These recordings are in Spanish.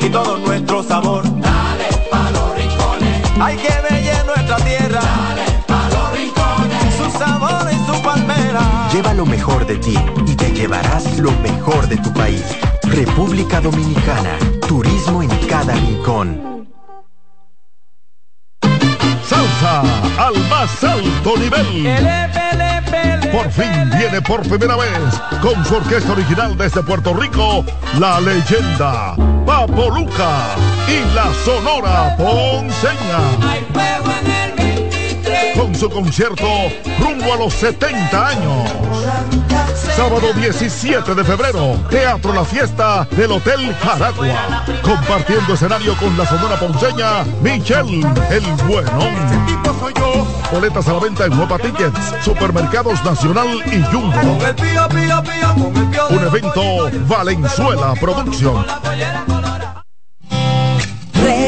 y todo nuestro sabor. Dale pa' los rincones. Hay que ver nuestra tierra. Dale pa' los rincones. Su sabor y su palmera. Lleva lo mejor de ti y te llevarás lo mejor de tu país. República Dominicana. Turismo en cada rincón. Al más alto nivel. Por fin viene por primera vez con su orquesta original desde Puerto Rico, la leyenda Papo Luca y la Sonora Ponceña. Con su concierto rumbo a los 70 años. Sábado 17 de febrero, Teatro La Fiesta del Hotel Jaragua. Compartiendo escenario con la Sonora Ponceña, Michelle El Buenón. Boletas a la venta en Nueva Tickets, Supermercados Nacional y Jumbo. Un evento Valenzuela Producción.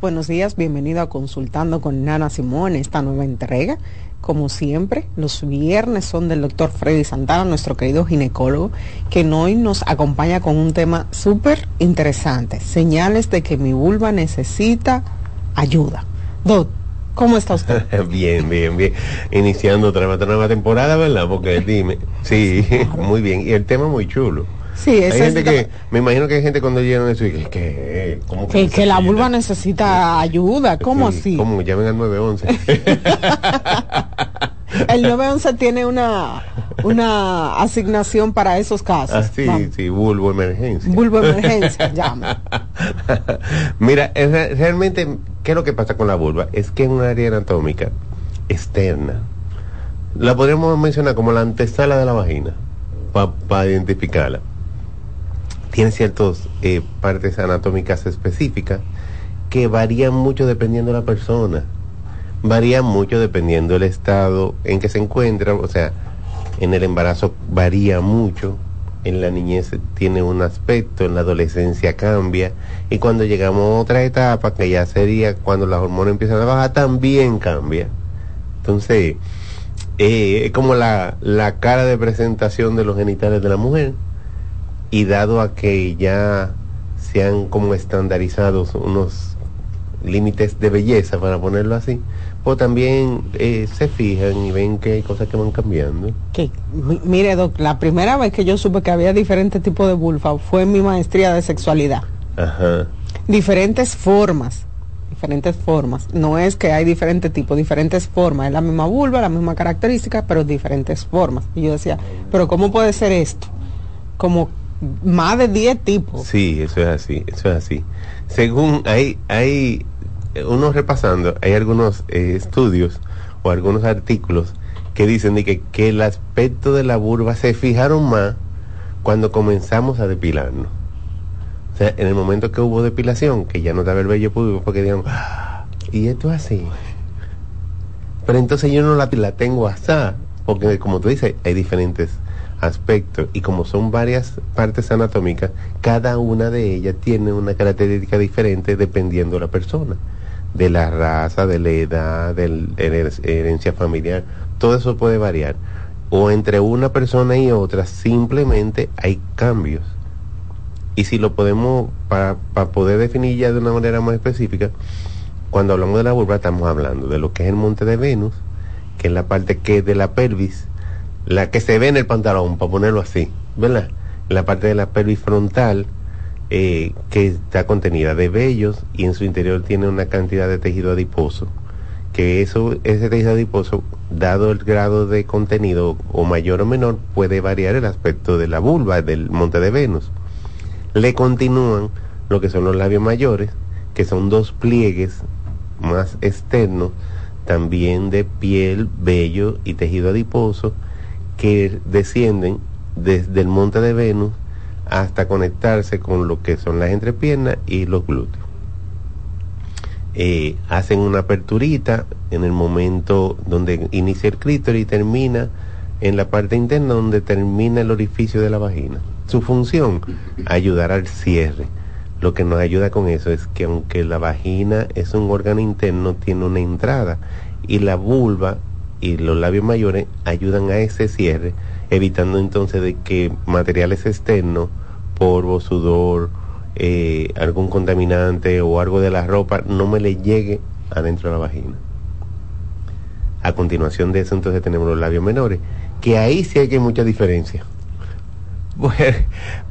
buenos días, bienvenido a Consultando con Nana Simón, esta nueva entrega. Como siempre, los viernes son del doctor Freddy Santana, nuestro querido ginecólogo, que hoy nos acompaña con un tema súper interesante, señales de que mi vulva necesita ayuda. Doc, ¿cómo está usted? bien, bien, bien. Iniciando otra, otra nueva temporada, ¿verdad? Porque dime, sí, muy bien. Y el tema muy chulo. Sí, hay gente es- que, me imagino que hay gente cuando llegan eso y que, que, ¿cómo que, que la vulva necesita ayuda, ¿cómo Sí, así? ¿Cómo? Llamen al 911. El 911 tiene una, una asignación para esos casos. Ah, sí, Vamos. sí, vulvo emergencia. Vulvo emergencia, llama. Mira, es realmente, ¿qué es lo que pasa con la vulva? Es que es una área anatómica externa. La podríamos mencionar como la antesala de la vagina, para identificarla. Tiene ciertas eh, partes anatómicas específicas que varían mucho dependiendo de la persona. Varían mucho dependiendo del estado en que se encuentra. O sea, en el embarazo varía mucho. En la niñez tiene un aspecto, en la adolescencia cambia. Y cuando llegamos a otra etapa, que ya sería cuando las hormonas empiezan a bajar, también cambia. Entonces, eh, es como la, la cara de presentación de los genitales de la mujer. Y dado a que ya se han como estandarizados unos límites de belleza, para ponerlo así, pues también eh, se fijan y ven que hay cosas que van cambiando. Que, mi- mire, doc, la primera vez que yo supe que había diferentes tipos de vulva fue en mi maestría de sexualidad. Ajá. Diferentes formas, diferentes formas. No es que hay diferentes tipos, diferentes formas. Es la misma vulva, la misma característica, pero diferentes formas. Y yo decía, pero ¿cómo puede ser esto? Como más de 10 tipos. Sí, eso es así, eso es así. Según hay, hay, eh, uno repasando, hay algunos eh, estudios o algunos artículos que dicen de que, que el aspecto de la vulva se fijaron más cuando comenzamos a depilarnos. O sea, en el momento que hubo depilación, que ya no estaba el vello público, porque dijeron, "Ah, y esto es así. Pero entonces yo no la, la tengo así, porque como tú dices, hay diferentes aspectos y como son varias partes anatómicas, cada una de ellas tiene una característica diferente dependiendo de la persona, de la raza, de la edad, de la herencia familiar, todo eso puede variar. O entre una persona y otra simplemente hay cambios. Y si lo podemos, para, para poder definir ya de una manera más específica, cuando hablamos de la vulva estamos hablando de lo que es el monte de Venus, que es la parte que de la pelvis, la que se ve en el pantalón, para ponerlo así, ¿verdad? La parte de la pelvis frontal, eh, que está contenida de vellos y en su interior tiene una cantidad de tejido adiposo, que eso, ese tejido adiposo, dado el grado de contenido o mayor o menor, puede variar el aspecto de la vulva, del monte de Venus. Le continúan lo que son los labios mayores, que son dos pliegues más externos, también de piel, vello y tejido adiposo, que descienden desde el monte de Venus hasta conectarse con lo que son las entrepiernas y los glúteos. Eh, hacen una aperturita en el momento donde inicia el clítoris y termina en la parte interna donde termina el orificio de la vagina. Su función, ayudar al cierre. Lo que nos ayuda con eso es que aunque la vagina es un órgano interno, tiene una entrada y la vulva y los labios mayores ayudan a ese cierre, evitando entonces de que materiales externos, polvo, sudor, eh, algún contaminante o algo de la ropa no me le llegue adentro de la vagina. A continuación de eso entonces tenemos los labios menores, que ahí sí hay que mucha diferencia.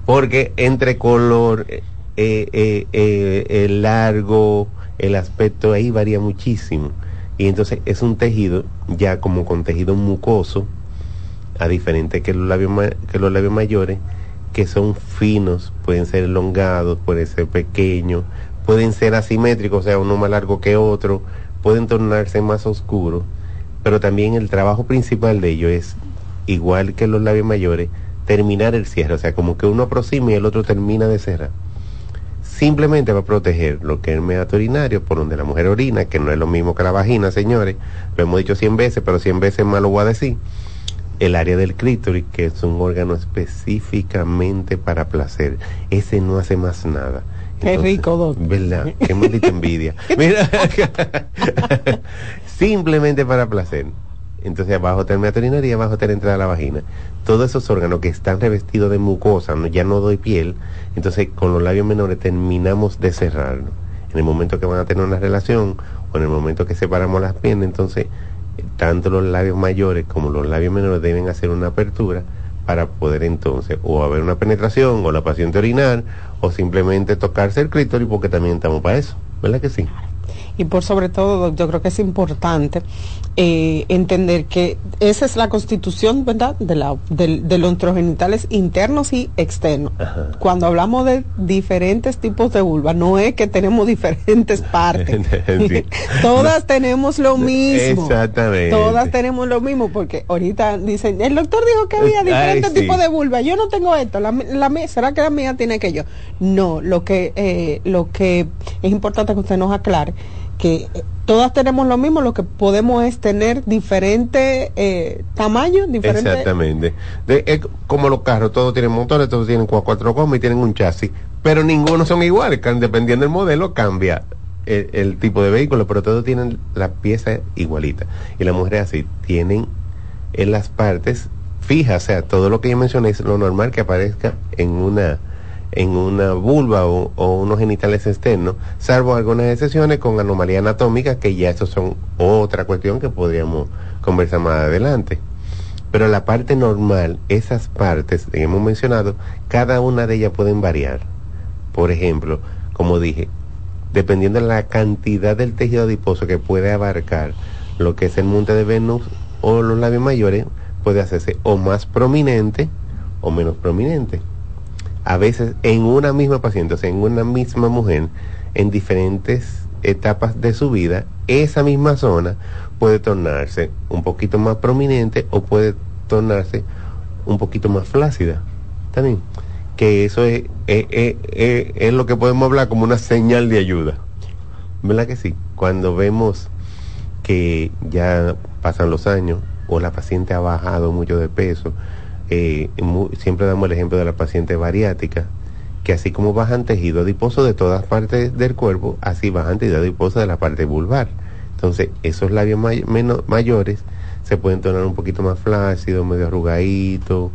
Porque entre color, eh, eh, eh, el largo, el aspecto ahí varía muchísimo. Y entonces es un tejido ya como con tejido mucoso, a diferente que los labios, que los labios mayores, que son finos, pueden ser elongados, pueden ser pequeños, pueden ser asimétricos, o sea, uno más largo que otro, pueden tornarse más oscuros, pero también el trabajo principal de ellos es, igual que los labios mayores, terminar el cierre, o sea, como que uno aproxima y el otro termina de cerrar. Simplemente va a proteger lo que es el meato urinario, por donde la mujer orina, que no es lo mismo que la vagina, señores, lo hemos dicho 100 veces, pero 100 veces más lo voy a decir el área del clítoris, que es un órgano específicamente para placer. Ese no hace más nada. Qué rico, doc. ¿Verdad? Qué maldita envidia. Mira, simplemente para placer. Entonces abajo el meato urinario y abajo está la entrada a la vagina. Todos esos órganos que están revestidos de mucosa, no- ya no doy piel, entonces con los labios menores terminamos de cerrarlo. En el momento que van a tener una relación o en el momento que separamos las piernas, entonces tanto los labios mayores como los labios menores deben hacer una apertura para poder entonces o haber una penetración o la paciente orinar o simplemente tocarse el clítoris porque también estamos para eso, ¿verdad que sí? Y por sobre todo, yo creo que es importante eh, entender que esa es la constitución, ¿verdad?, de, la, del- de los genitales internos y externos. Cuando hablamos de diferentes tipos de vulva, no es que tenemos diferentes partes. Todas tenemos lo mismo. Exactamente. Todas tenemos lo mismo, porque ahorita dicen, el doctor dijo que había Ay, diferentes sí. tipos de vulva. Yo no tengo esto. La, la ¿Será que la mía tiene que yo? No, lo que, eh, lo que es importante que usted nos aclare, que eh, todas tenemos lo mismo, lo que podemos es tener diferentes eh, tamaños, diferentes... Exactamente. Es como los carros, todos tienen motores, todos tienen cua- cuatro gomas y tienen un chasis, pero ninguno son iguales, dependiendo del modelo cambia el, el tipo de vehículo, pero todos tienen la pieza igualita. Y las mujeres así, tienen en las partes fijas, o sea, todo lo que yo mencioné es lo normal que aparezca en una en una vulva o, unos genitales externos, salvo algunas excepciones con anomalía anatómica, que ya eso son otra cuestión que podríamos conversar más adelante. Pero la parte normal, esas partes que hemos mencionado, cada una de ellas pueden variar. Por ejemplo, como dije, dependiendo de la cantidad del tejido adiposo que puede abarcar lo que es el monte de Venus o los labios mayores, puede hacerse o más prominente o menos prominente. A veces en una misma paciente, o sea, en una misma mujer, en diferentes etapas de su vida, esa misma zona puede tornarse un poquito más prominente o puede tornarse un poquito más flácida. También que eso es, es, es- es- lo que podemos hablar como una señal de ayuda. ¿Verdad que sí? Cuando vemos que ya pasan los años o la paciente ha bajado mucho de peso, eh, siempre damos el ejemplo de la paciente bariátrica, que así como bajan tejido adiposo de todas partes del cuerpo, así bajan tejido adiposo de la parte vulvar. Entonces, esos labios menos, mayores se pueden tornar un poquito más flácidos, medio arrugaditos,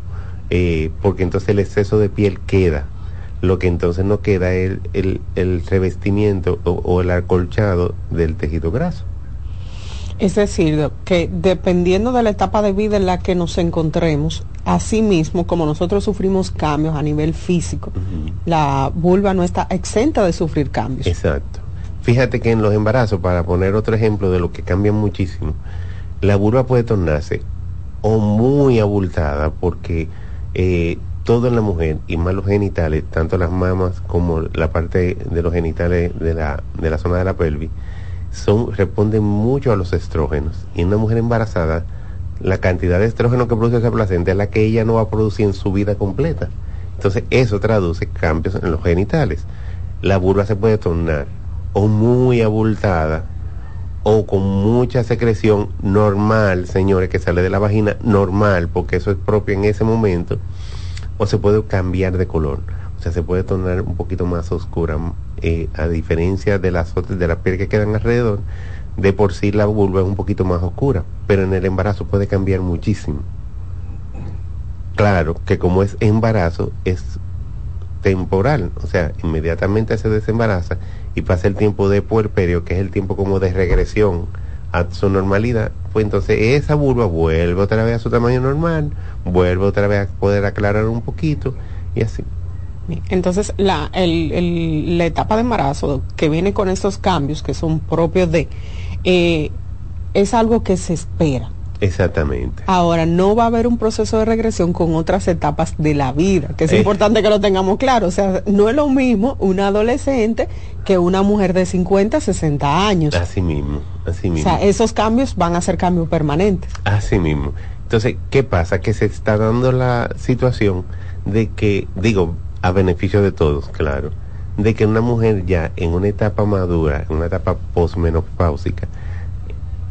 eh, porque entonces el exceso de piel queda. Lo que entonces no queda es el, el, el revestimiento o, o el acolchado del tejido graso. Es decir, que dependiendo de la etapa de vida en la que nos encontremos, así mismo como nosotros sufrimos cambios a nivel físico, la vulva no está exenta de sufrir cambios. Exacto. Fíjate que en los embarazos, para poner otro ejemplo de lo que cambia muchísimo, la vulva puede tornarse o muy abultada porque eh, todo en la mujer y más los genitales, tanto las mamas como la parte de los genitales de la, de la zona de la pelvis, son, responden mucho a los estrógenos. Y en una mujer embarazada, la cantidad de estrógeno que produce esa placenta es la que ella no va a producir en su vida completa. Entonces eso traduce cambios en los genitales. La vulva se puede tornar o muy abultada o con mucha secreción normal, señores, que sale de la vagina normal, porque eso es propio en ese momento, o se puede cambiar de color. O sea, se puede tornar un poquito más oscura, eh, a diferencia de las otras, de la piel que quedan alrededor, de por sí la vulva es un poquito más oscura, pero en el embarazo puede cambiar muchísimo. Claro que como es embarazo, es temporal, o sea, inmediatamente se desembaraza y pasa el tiempo de puerperio, que es el tiempo como de regresión a su normalidad, pues entonces esa vulva vuelve otra vez a su tamaño normal, vuelve otra vez a poder aclarar un poquito y así. Entonces, la, el- el- la etapa de embarazo que viene con estos cambios que son propios de, eh, es algo que se espera. Exactamente. Ahora, no va a haber un proceso de regresión con otras etapas de la vida, que es Eh. importante que lo tengamos claro. O sea, no es lo mismo una adolescente que una mujer de 50, 60 años. Así mismo, así O mismo. sea, esos cambios van a ser cambios permanentes. Así mismo. Entonces, ¿qué pasa? Que se está dando la situación de que, digo, a beneficio de todos, claro, de que una mujer ya en una etapa madura, en una etapa posmenopáusica,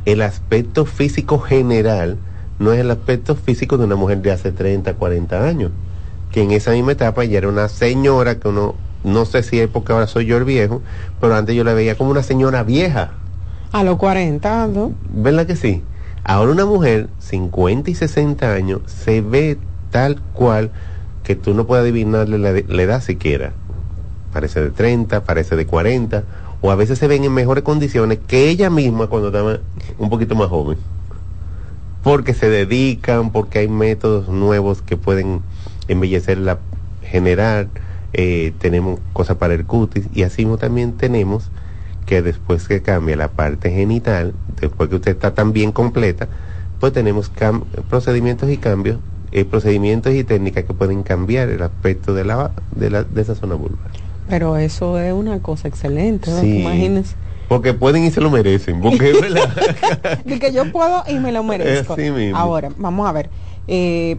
el aspecto físico general no es el aspecto físico de una mujer de hace 30, 40 años, que en esa misma etapa ya era una señora que uno, no sé si es porque ahora soy yo el viejo, pero antes yo la veía como una señora vieja. A los 40, ¿no? ¿Verdad que sí? Ahora una mujer, 50 y 60 años, se ve tal cual que tú no puedes adivinarle la, edad siquiera. Parece de 30, parece de 40, o a veces se ven en mejores condiciones que ella misma cuando estaba un poquito más joven. Porque se dedican, porque hay métodos nuevos que pueden embellecerla, generar, eh, tenemos cosas para el cutis, y así también tenemos que después que cambia la parte genital, después que usted está tan bien completa, pues tenemos procedimientos y cambios, eh, procedimientos y técnicas que pueden cambiar el aspecto de la de, la, de esa zona vulvar. Pero eso es una cosa excelente, ¿no? Sí. Imagínense. Porque pueden y se lo merecen, porque. De que yo puedo y me lo merezco. Así mismo. Ahora, vamos a ver. eh,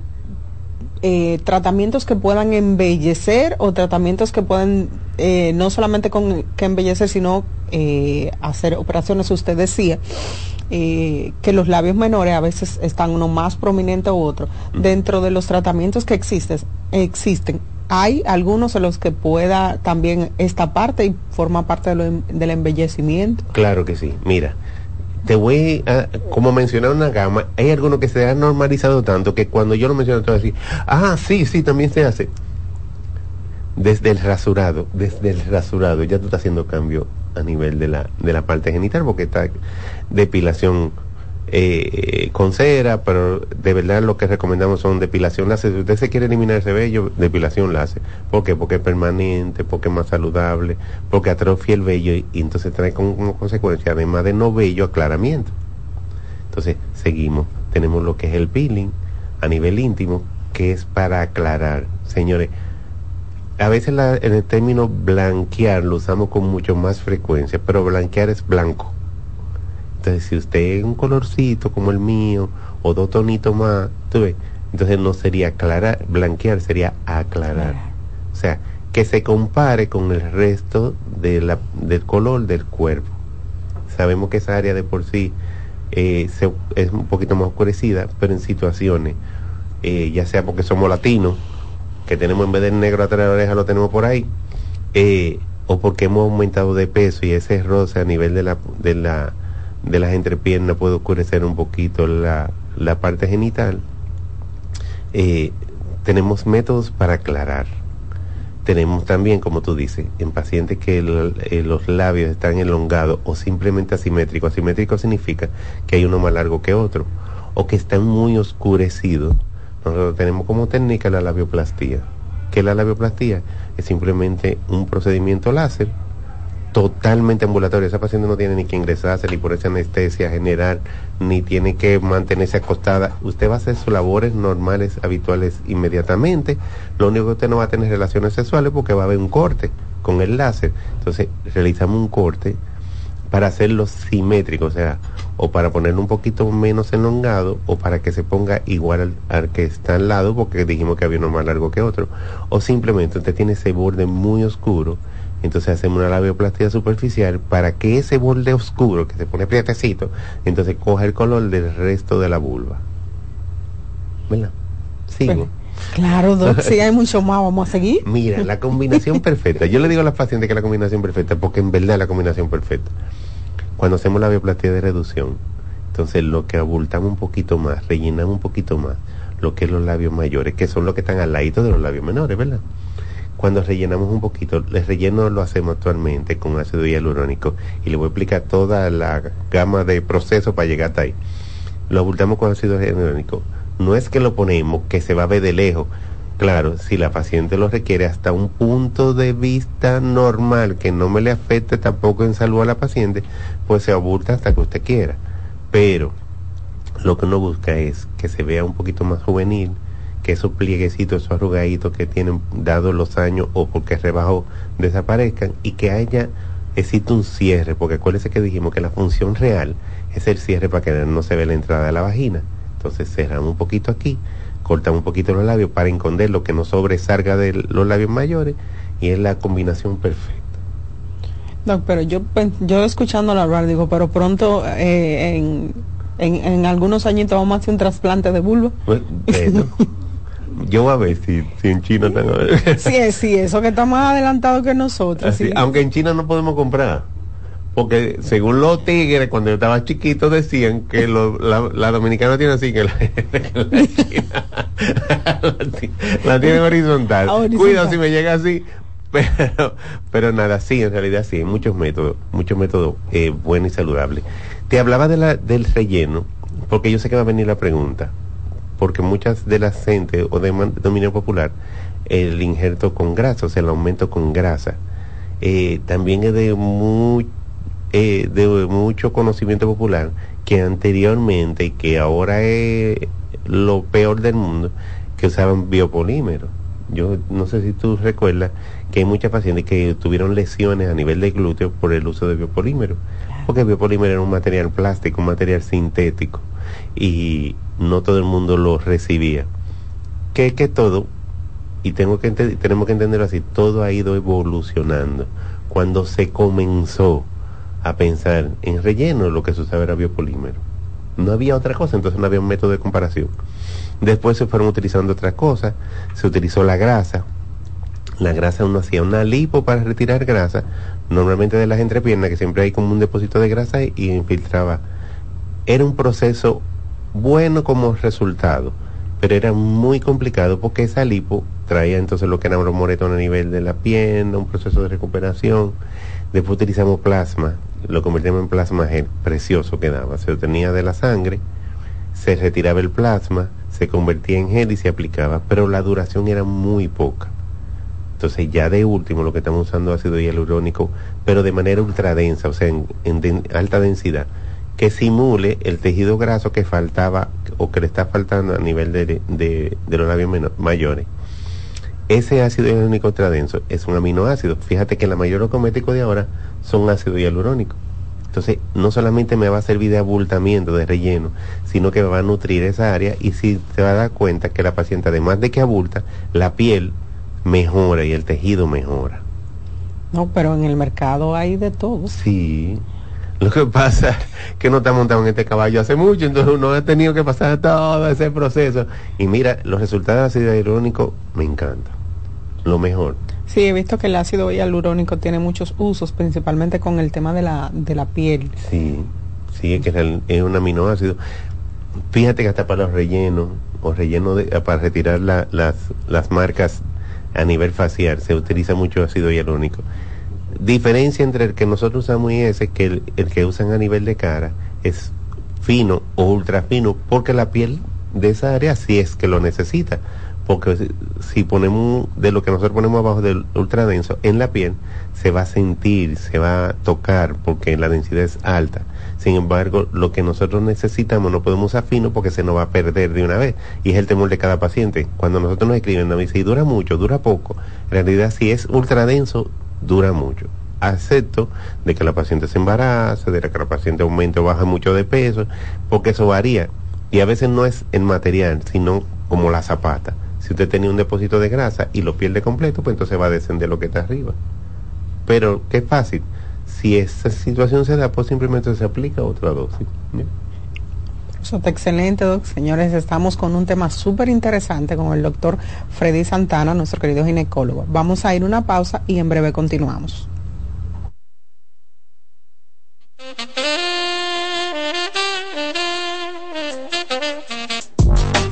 eh, tratamientos que puedan embellecer o tratamientos que puedan eh, no solamente con que embellecer, sino eh, hacer operaciones, usted decía. Eh, que los labios menores a veces están uno más prominente u otro. Dentro de los tratamientos que existen, existen, hay algunos en los que pueda también esta parte y forma parte de lo em- del embellecimiento. Claro que sí. Mira, te voy a, como mencionar una gama, hay algunos que se han normalizado tanto que cuando yo lo menciono te voy a decir, ah, sí, sí, también se hace. Desde el rasurado, desde el rasurado, ya tú estás haciendo cambio a nivel de la, de la parte genital porque está depilación eh, con cera, pero de verdad lo que recomendamos son depilación láser. Si usted se quiere eliminar ese vello, depilación láser. ¿Por qué? Porque es permanente, porque es más saludable, porque atrofia el vello y, entonces trae como, como consecuencia, además de no vello, aclaramiento. Entonces, seguimos. Tenemos lo que es el peeling a nivel íntimo, que es para aclarar. Señores, a veces la- en el término blanquear lo usamos con mucho más frecuencia, pero blanquear es blanco. Entonces, si usted es un colorcito como el mío, o dos tonitos más, ¿tú ves? entonces no sería aclarar, blanquear sería aclarar. O sea, que se compare con el resto de la, del color del cuerpo. Sabemos que esa área de por sí eh, se- es un poquito más oscurecida, pero en situaciones, eh, ya sea porque somos latinos, que tenemos en vez del negro atrás de la oreja lo tenemos por ahí, eh, o porque hemos aumentado de peso y ese roce a nivel de la de la de las entrepiernas puede oscurecer un poquito la, la parte genital eh, tenemos métodos para aclarar. Tenemos también como tú dices en pacientes que eh, los labios están elongados o simplemente asimétricos asimétrico significa que hay uno más largo que otro o que están muy oscurecidos nosotros tenemos como técnica la labioplastía que la labioplastía es simplemente un procedimiento láser totalmente ambulatorio. Esa paciente no tiene ni que ingresarse, ni por esa anestesia general, ni tiene que mantenerse acostada. Usted va a hacer sus labores normales, habituales inmediatamente. Lo único que usted no va a tener relaciones sexuales porque va a haber un corte con el láser. Entonces, realizamos un corte para hacerlo simétrico, o sea, o para ponerlo un poquito menos elongado, o para que se ponga igual al, al que está al lado, porque dijimos que había uno más largo que otro, o simplemente usted tiene ese borde muy oscuro, entonces hacemos una labioplastía superficial para que ese borde oscuro, que se pone prietecito, entonces coja el color del resto de la vulva. ¿Verdad? Sigo. Claro, Doc, si hay mucho más, vamos a seguir. Mira, la combinación perfecta. Yo le digo a las pacientes que la combinación perfecta, porque en verdad es la combinación perfecta. Cuando hacemos la bioplastía de reducción, entonces lo que abultamos un poquito más, rellenamos un poquito más, lo que es los labios mayores, que son los que están al ladito de los labios menores, ¿verdad? Cuando rellenamos un poquito, el relleno lo hacemos actualmente con ácido hialurónico y le voy a explicar toda la gama de procesos para llegar hasta ahí. Lo abultamos con ácido hialurónico. No es que lo ponemos que se va a ver de lejos. Claro, si la paciente lo requiere hasta un punto de vista normal que no me le afecte tampoco en salud a la paciente, pues se abulta hasta que usted quiera. Pero lo que uno busca es que se vea un poquito más juvenil, que esos plieguecitos, esos arrugaditos que tienen dados los años o porque rebajó desaparezcan y que haya, existe un cierre, porque acuérdese que dijimos que la función real es el cierre para que no se vea la entrada de la vagina. Entonces cerramos un poquito aquí, cortamos un poquito los labios para esconder lo que no sobresalga de los labios mayores y es la combinación perfecta. Doc, pero yo, yo escuchándolo hablar, digo, pero pronto eh, en, en, en algunos añitos vamos a hacer un trasplante de vulva. Pues, bueno, yo voy a ver si, si en China están... Sí, sí, eso que está más adelantado que nosotros. Así, sí. Aunque en China no podemos comprar. Porque según los tigres, cuando yo estaba chiquito, decían que lo- la, la dominicana tiene así, que la, la china la, ti- la tiene horizontal. Horizontal. Cuidado si me llega así. Pero, pero nada, sí, en realidad sí, hay muchos métodos, muchos métodos eh, buenos y saludables. Te hablaba de la, del relleno, porque yo sé que va a venir la pregunta, porque muchas de las gente o de dominio popular, el injerto con grasa, o sea, el aumento con grasa, eh, también es de, muy, eh, de mucho conocimiento popular que anteriormente y que ahora es lo peor del mundo, que usaban biopolímeros. Yo no sé si tú recuerdas que hay muchas pacientes que tuvieron lesiones a nivel de glúteo por el uso de biopolímeros, porque el biopolímero era un material plástico, un material sintético, y no todo el mundo lo recibía. Que, que todo, y tengo que tenemos que entenderlo así, todo ha ido evolucionando. Cuando se comenzó a pensar en relleno, lo que se usaba era biopolímero. No había otra cosa, entonces no había un método de comparación. Después se fueron utilizando otras cosas, se utilizó la grasa. La grasa uno hacía una lipo para retirar grasa, normalmente de las entrepiernas, que siempre hay como un depósito de grasa y infiltraba. Era un proceso bueno como resultado, pero era muy complicado porque esa lipo traía entonces lo que era un moretón a nivel de la pierna, un proceso de recuperación. Después utilizamos plasma, lo convertimos en plasma gel, precioso quedaba, se obtenía de la sangre, se retiraba el plasma, se convertía en gel y se aplicaba, pero la duración era muy poca. Entonces ya de último lo que estamos usando ácido hialurónico, pero de manera ultradensa, o sea, en, alta densidad, que simule el tejido graso que faltaba o que le está faltando a nivel de, de- de los labios mayores. Ese ácido hialurónico ultradenso es un aminoácido. Fíjate que la mayoría de los cosméticos de ahora son ácido hialurónico. Entonces, no solamente me va a servir de abultamiento, de relleno, sino que me va a nutrir esa área y si se va a dar cuenta que la paciente, además de que abulta, la piel mejora y el tejido mejora. No, pero en el mercado hay de todo. Sí. Lo que pasa es que no está montado en este caballo hace mucho, entonces uno ha tenido que pasar todo ese proceso. Y mira, los resultados del ácido hialurónico me encantan. Lo mejor. Sí, he visto que el ácido hialurónico tiene muchos usos, principalmente con el tema de la, de la piel. Sí, sí, es que es, un aminoácido. Fíjate que hasta para los rellenos, o relleno de, para retirar la- las, las marcas a nivel facial, se utiliza mucho ácido hialurónico. Diferencia entre el que nosotros usamos y ese, que el, el que usan a nivel de cara es fino o ultra fino, porque la piel de esa área sí es que lo necesita. Porque si, ponemos de lo que nosotros ponemos abajo del ultra denso en la piel, se va a sentir, se va a tocar, porque la densidad es alta. Sin embargo, lo que nosotros necesitamos no podemos usar fino porque se nos va a perder de una vez. Y es el temor de cada paciente. Cuando nosotros nos escriben, nos dicen, "Y dura mucho, dura poco. En realidad, si es ultra denso, dura mucho. Acepto de que la paciente se embarace, de que la paciente aumente o baja mucho de peso, porque eso varía. Y a veces no es el material, sino como la zapata. Si usted tenía un depósito de grasa y lo pierde completo, pues entonces va a descender lo que está arriba. Pero qué fácil. Si esa situación se da, pues simplemente se aplica otra dosis. excelente, doc. Señores, estamos con un tema súper interesante con el doctor Freddy Santana, nuestro querido ginecólogo. Vamos a ir una pausa y en breve continuamos.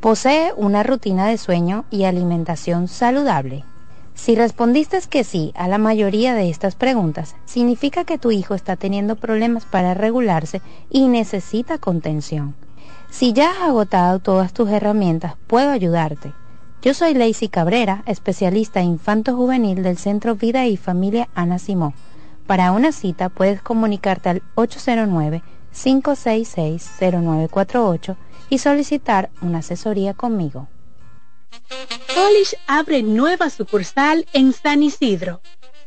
Posee una rutina de sueño y alimentación saludable. Si respondiste que sí a la mayoría de estas preguntas, significa que tu hijo está teniendo problemas para regularse y necesita contención. Si ya has agotado todas tus herramientas, puedo ayudarte. Yo soy Lacey Cabrera, especialista infanto juvenil del Centro Vida y Familia Ana Simó. Para una cita puedes comunicarte al 809-566-0948 y solicitar una asesoría conmigo. Polish abre nueva sucursal en San Isidro.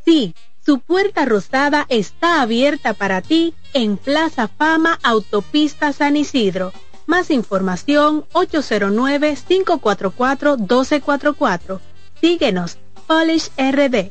Sí, su puerta rosada está abierta para ti en Plaza Fama Autopista San Isidro. Más información 809-544-1244. Síguenos, Polish RD.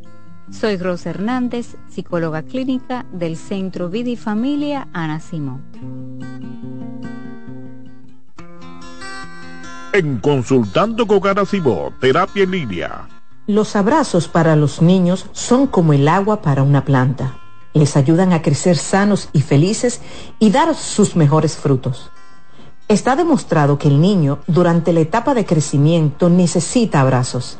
Soy Rosa Hernández, psicóloga clínica del Centro Vida y Familia Ana Simón. En Consultando con Ana Simón, Terapia en Línea. Los abrazos para los niños son como el agua para una planta les ayudan a crecer sanos y felices y dar sus mejores frutos. Está demostrado que el niño durante la etapa de crecimiento necesita abrazos.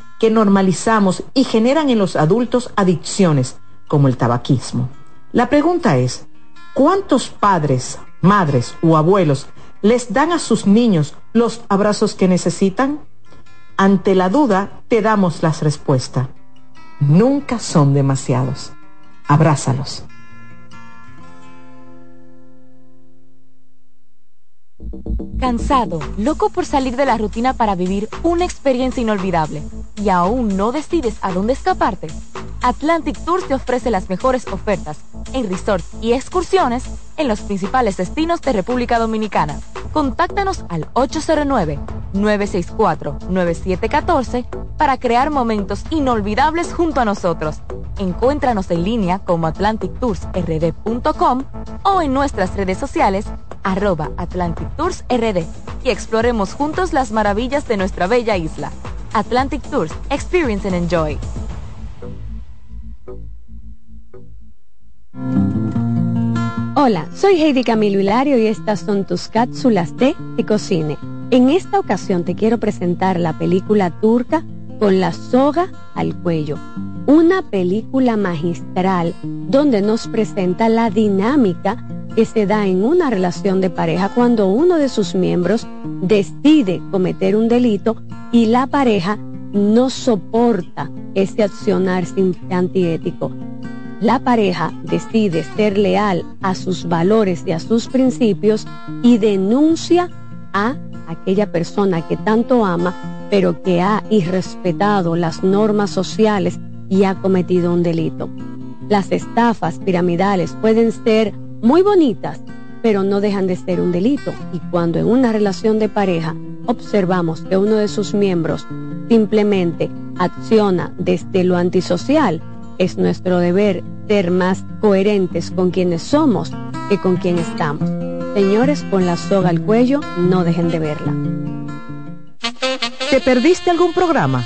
que normalizamos y generan en los adultos adicciones, como el tabaquismo. La pregunta es, ¿cuántos padres, madres o abuelos les dan a sus niños los abrazos que necesitan? Ante la duda, te damos las respuestas. Nunca son demasiados abrázalos. Cansado, loco por salir de la rutina para vivir una experiencia inolvidable y aún no decides a dónde escaparte. Atlantic Tours te ofrece las mejores ofertas en resorts y excursiones en los principales destinos de República Dominicana. Contáctanos al 809-964-9714 para crear momentos inolvidables junto a nosotros. Encuéntranos en línea como atlantictoursrd.com o en nuestras redes sociales arroba Atlantic Tours RD y exploremos juntos las maravillas de nuestra bella isla. Atlantic Tours, Experience and Enjoy. Hola, soy Heidi Camilo Hilario y estas son tus cápsulas de Ecocine. En esta ocasión te quiero presentar la película turca Con la soga al cuello, una película magistral donde nos presenta la dinámica que se da en una relación de pareja cuando uno de sus miembros decide cometer un delito y la pareja no soporta ese accionar antiético. La pareja decide ser leal a sus valores y a sus principios y denuncia a aquella persona que tanto ama, pero que ha irrespetado las normas sociales y ha cometido un delito. Las estafas piramidales pueden ser muy bonitas, pero no dejan de ser un delito. Y cuando en una relación de pareja observamos que uno de sus miembros simplemente acciona desde lo antisocial, es nuestro deber ser más coherentes con quienes somos que con quien estamos. Señores, con la soga al cuello, no dejen de verla. ¿Te perdiste algún programa?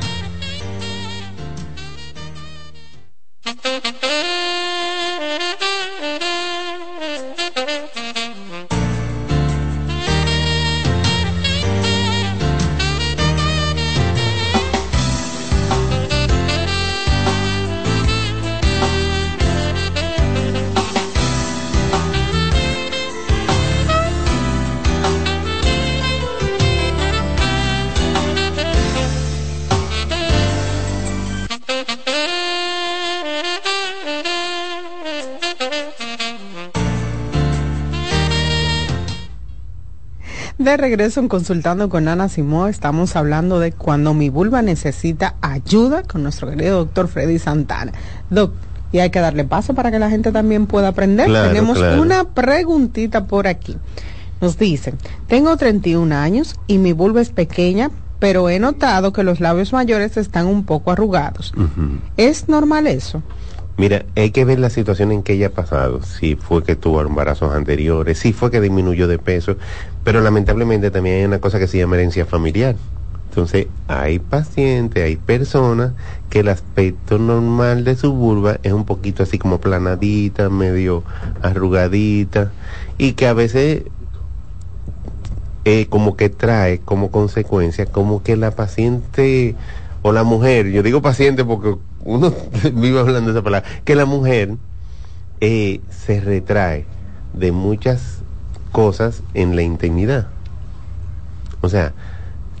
De regreso en Consultando con Ana Simó, estamos hablando de cuando mi vulva necesita ayuda con nuestro querido doctor Freddy Santana. Doc, y hay que darle paso para que la gente también pueda aprender. Claro, Tenemos claro. una preguntita por aquí. Nos dicen, tengo 31 años y mi vulva es pequeña, pero he notado que los labios mayores están un poco arrugados. ¿Es normal eso? Mira, hay que ver la situación en que ella ha pasado. Si fue que tuvo embarazos anteriores, si fue que disminuyó de peso, pero lamentablemente también hay una cosa que se llama herencia familiar. Entonces, hay pacientes, hay personas que el aspecto normal de su vulva es un poquito así como planadita, medio arrugadita, y que a veces eh, como que trae como consecuencia, como que la paciente o la mujer, yo digo paciente porque uno vive hablando de esa palabra, que la mujer eh, se retrae de muchas cosas en la intimidad. O sea,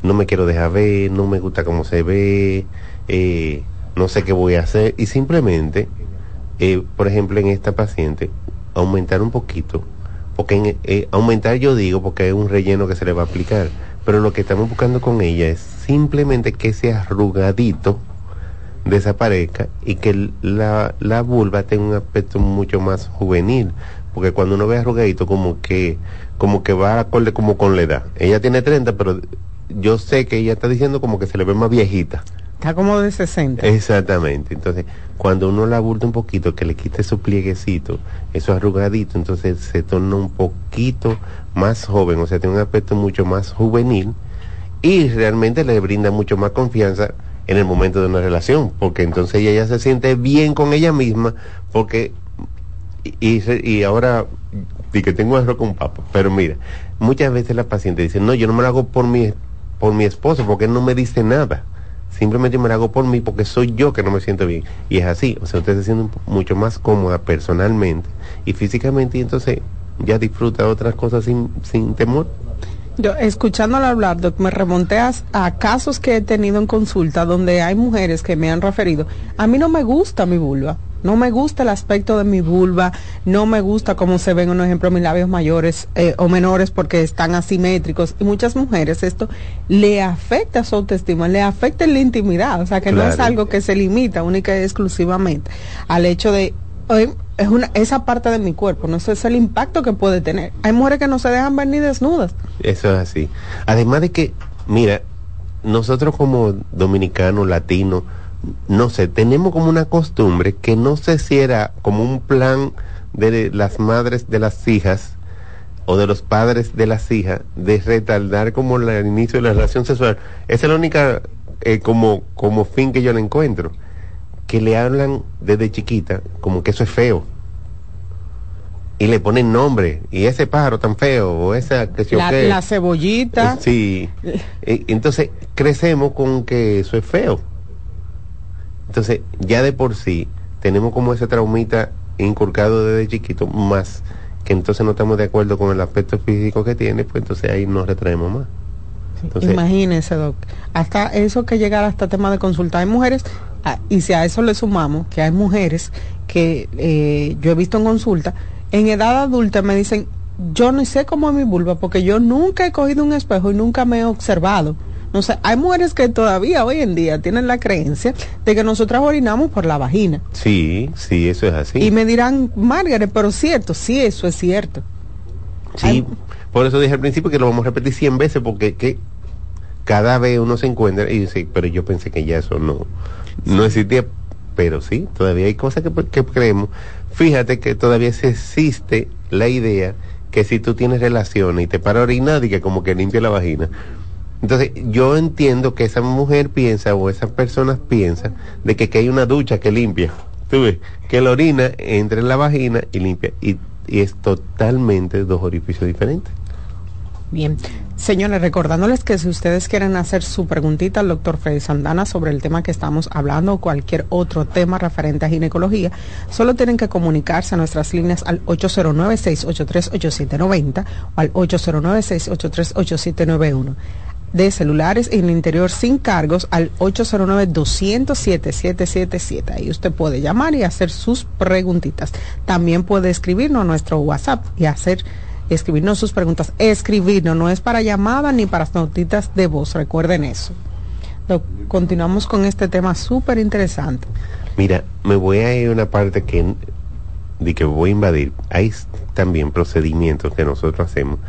no me quiero dejar ver, no me gusta cómo se ve, eh, no sé qué voy a hacer, y simplemente, eh, por ejemplo, en esta paciente, aumentar un poquito, porque en, eh, aumentar yo digo porque es un relleno que se le va a aplicar, pero lo que estamos buscando con ella es simplemente que ese arrugadito desaparezca y que la, la vulva tenga un aspecto mucho más juvenil, porque cuando uno ve arrugadito como que como que va acorde como con la edad. Ella tiene 30, pero yo sé que ella está diciendo como que se le ve más viejita. Está como de 60. Exactamente. Entonces, cuando uno la abulta un poquito, que le quite su plieguecito, eso arrugadito, entonces se torna un poquito más joven, o sea, tiene un aspecto mucho más juvenil y realmente le brinda mucho más confianza en el momento de una relación, porque entonces ella ya se siente bien con ella misma, porque y, y, y ahora di que tengo arroz con papa, pero mira, muchas veces la paciente dice, no, yo no me lo hago por mi, por mi esposo, porque él no me dice nada. Simplemente me lo hago por mí porque soy yo que no me siento bien. Y es así, o sea, usted se siente mucho más cómoda personalmente y físicamente y entonces ya disfruta otras cosas sin, sin temor. Yo, escuchándolo hablar, doc, me remonté a, a casos que he tenido en consulta donde hay mujeres que me han referido, a mí no me gusta mi vulva, no me gusta el aspecto de mi vulva, no me gusta cómo se ven, un ejemplo, mis labios mayores eh, o menores porque están asimétricos. Y muchas mujeres esto le afecta su autoestima, le afecta en la intimidad, o sea que no es algo que se limita única y exclusivamente al hecho de oye, es una esa parte de mi cuerpo, no sé, es el impacto que puede tener. Hay mujeres que no se dejan ver ni desnudas. Eso es así. Además de que, mira, nosotros como dominicanos, latinos, no sé, tenemos como una costumbre que no sé si era como un plan de las madres de las hijas o de los padres de las hijas de retardar como el inicio de la relación sexual. Esa es la única eh, como, como fin que yo le encuentro. Que le hablan desde chiquita como que eso es feo. Y le ponen nombre. Y ese pájaro tan feo, o esa que se La, la cebollita. Sí. Eh, Entonces crecemos con que eso es feo. Entonces ya de por sí tenemos como ese traumita inculcado desde chiquito, más que entonces no estamos de acuerdo con el aspecto físico que tiene, pues entonces ahí nos retraemos más. Entonces, Imagínese, doc. Hasta eso que llegar hasta tema de consulta. Hay mujeres, ah, y si a eso le sumamos, que hay mujeres que eh, yo he visto en consulta, en edad adulta me dicen, yo no sé cómo es mi vulva, porque yo nunca he cogido un espejo y nunca me he observado. No sé, hay mujeres que todavía hoy en día tienen la creencia de que nosotras orinamos por la vagina. sí, sí, eso es así. Y me dirán, Margaret, pero cierto, sí, eso es cierto. Sí, por eso dije al principio que lo vamos a repetir 100 veces porque que cada vez uno se encuentra y dice, pero yo pensé que ya eso no, no existía, pero sí, todavía hay cosas que, que creemos. Fíjate que todavía se existe la idea que si tú tienes relaciones y te para orinar y que como que limpia la vagina. Entonces, yo entiendo que esa mujer piensa o esas personas piensan de que, que hay una ducha que limpia. Tú ves, que la orina entra en la vagina y limpia. Y, y es totalmente dos orificios diferentes. Bien, señores, recordándoles que si ustedes quieren hacer su preguntita al doctor Freddy Sandana sobre el tema que estamos hablando o cualquier otro tema referente a ginecología, solo tienen que comunicarse a nuestras líneas al 809-683-8790 o al 809-683-8791 de celulares en el interior sin cargos al 809-207-777. Ahí usted puede llamar y hacer sus preguntitas. También puede escribirnos a nuestro WhatsApp y hacer escribirnos sus preguntas, escribirnos, no es para llamadas ni para notitas de voz, recuerden eso. Continuamos con este tema súper interesante. Mira, me voy a ir a una parte que de que voy a invadir. Hay también procedimientos que nosotros hacemos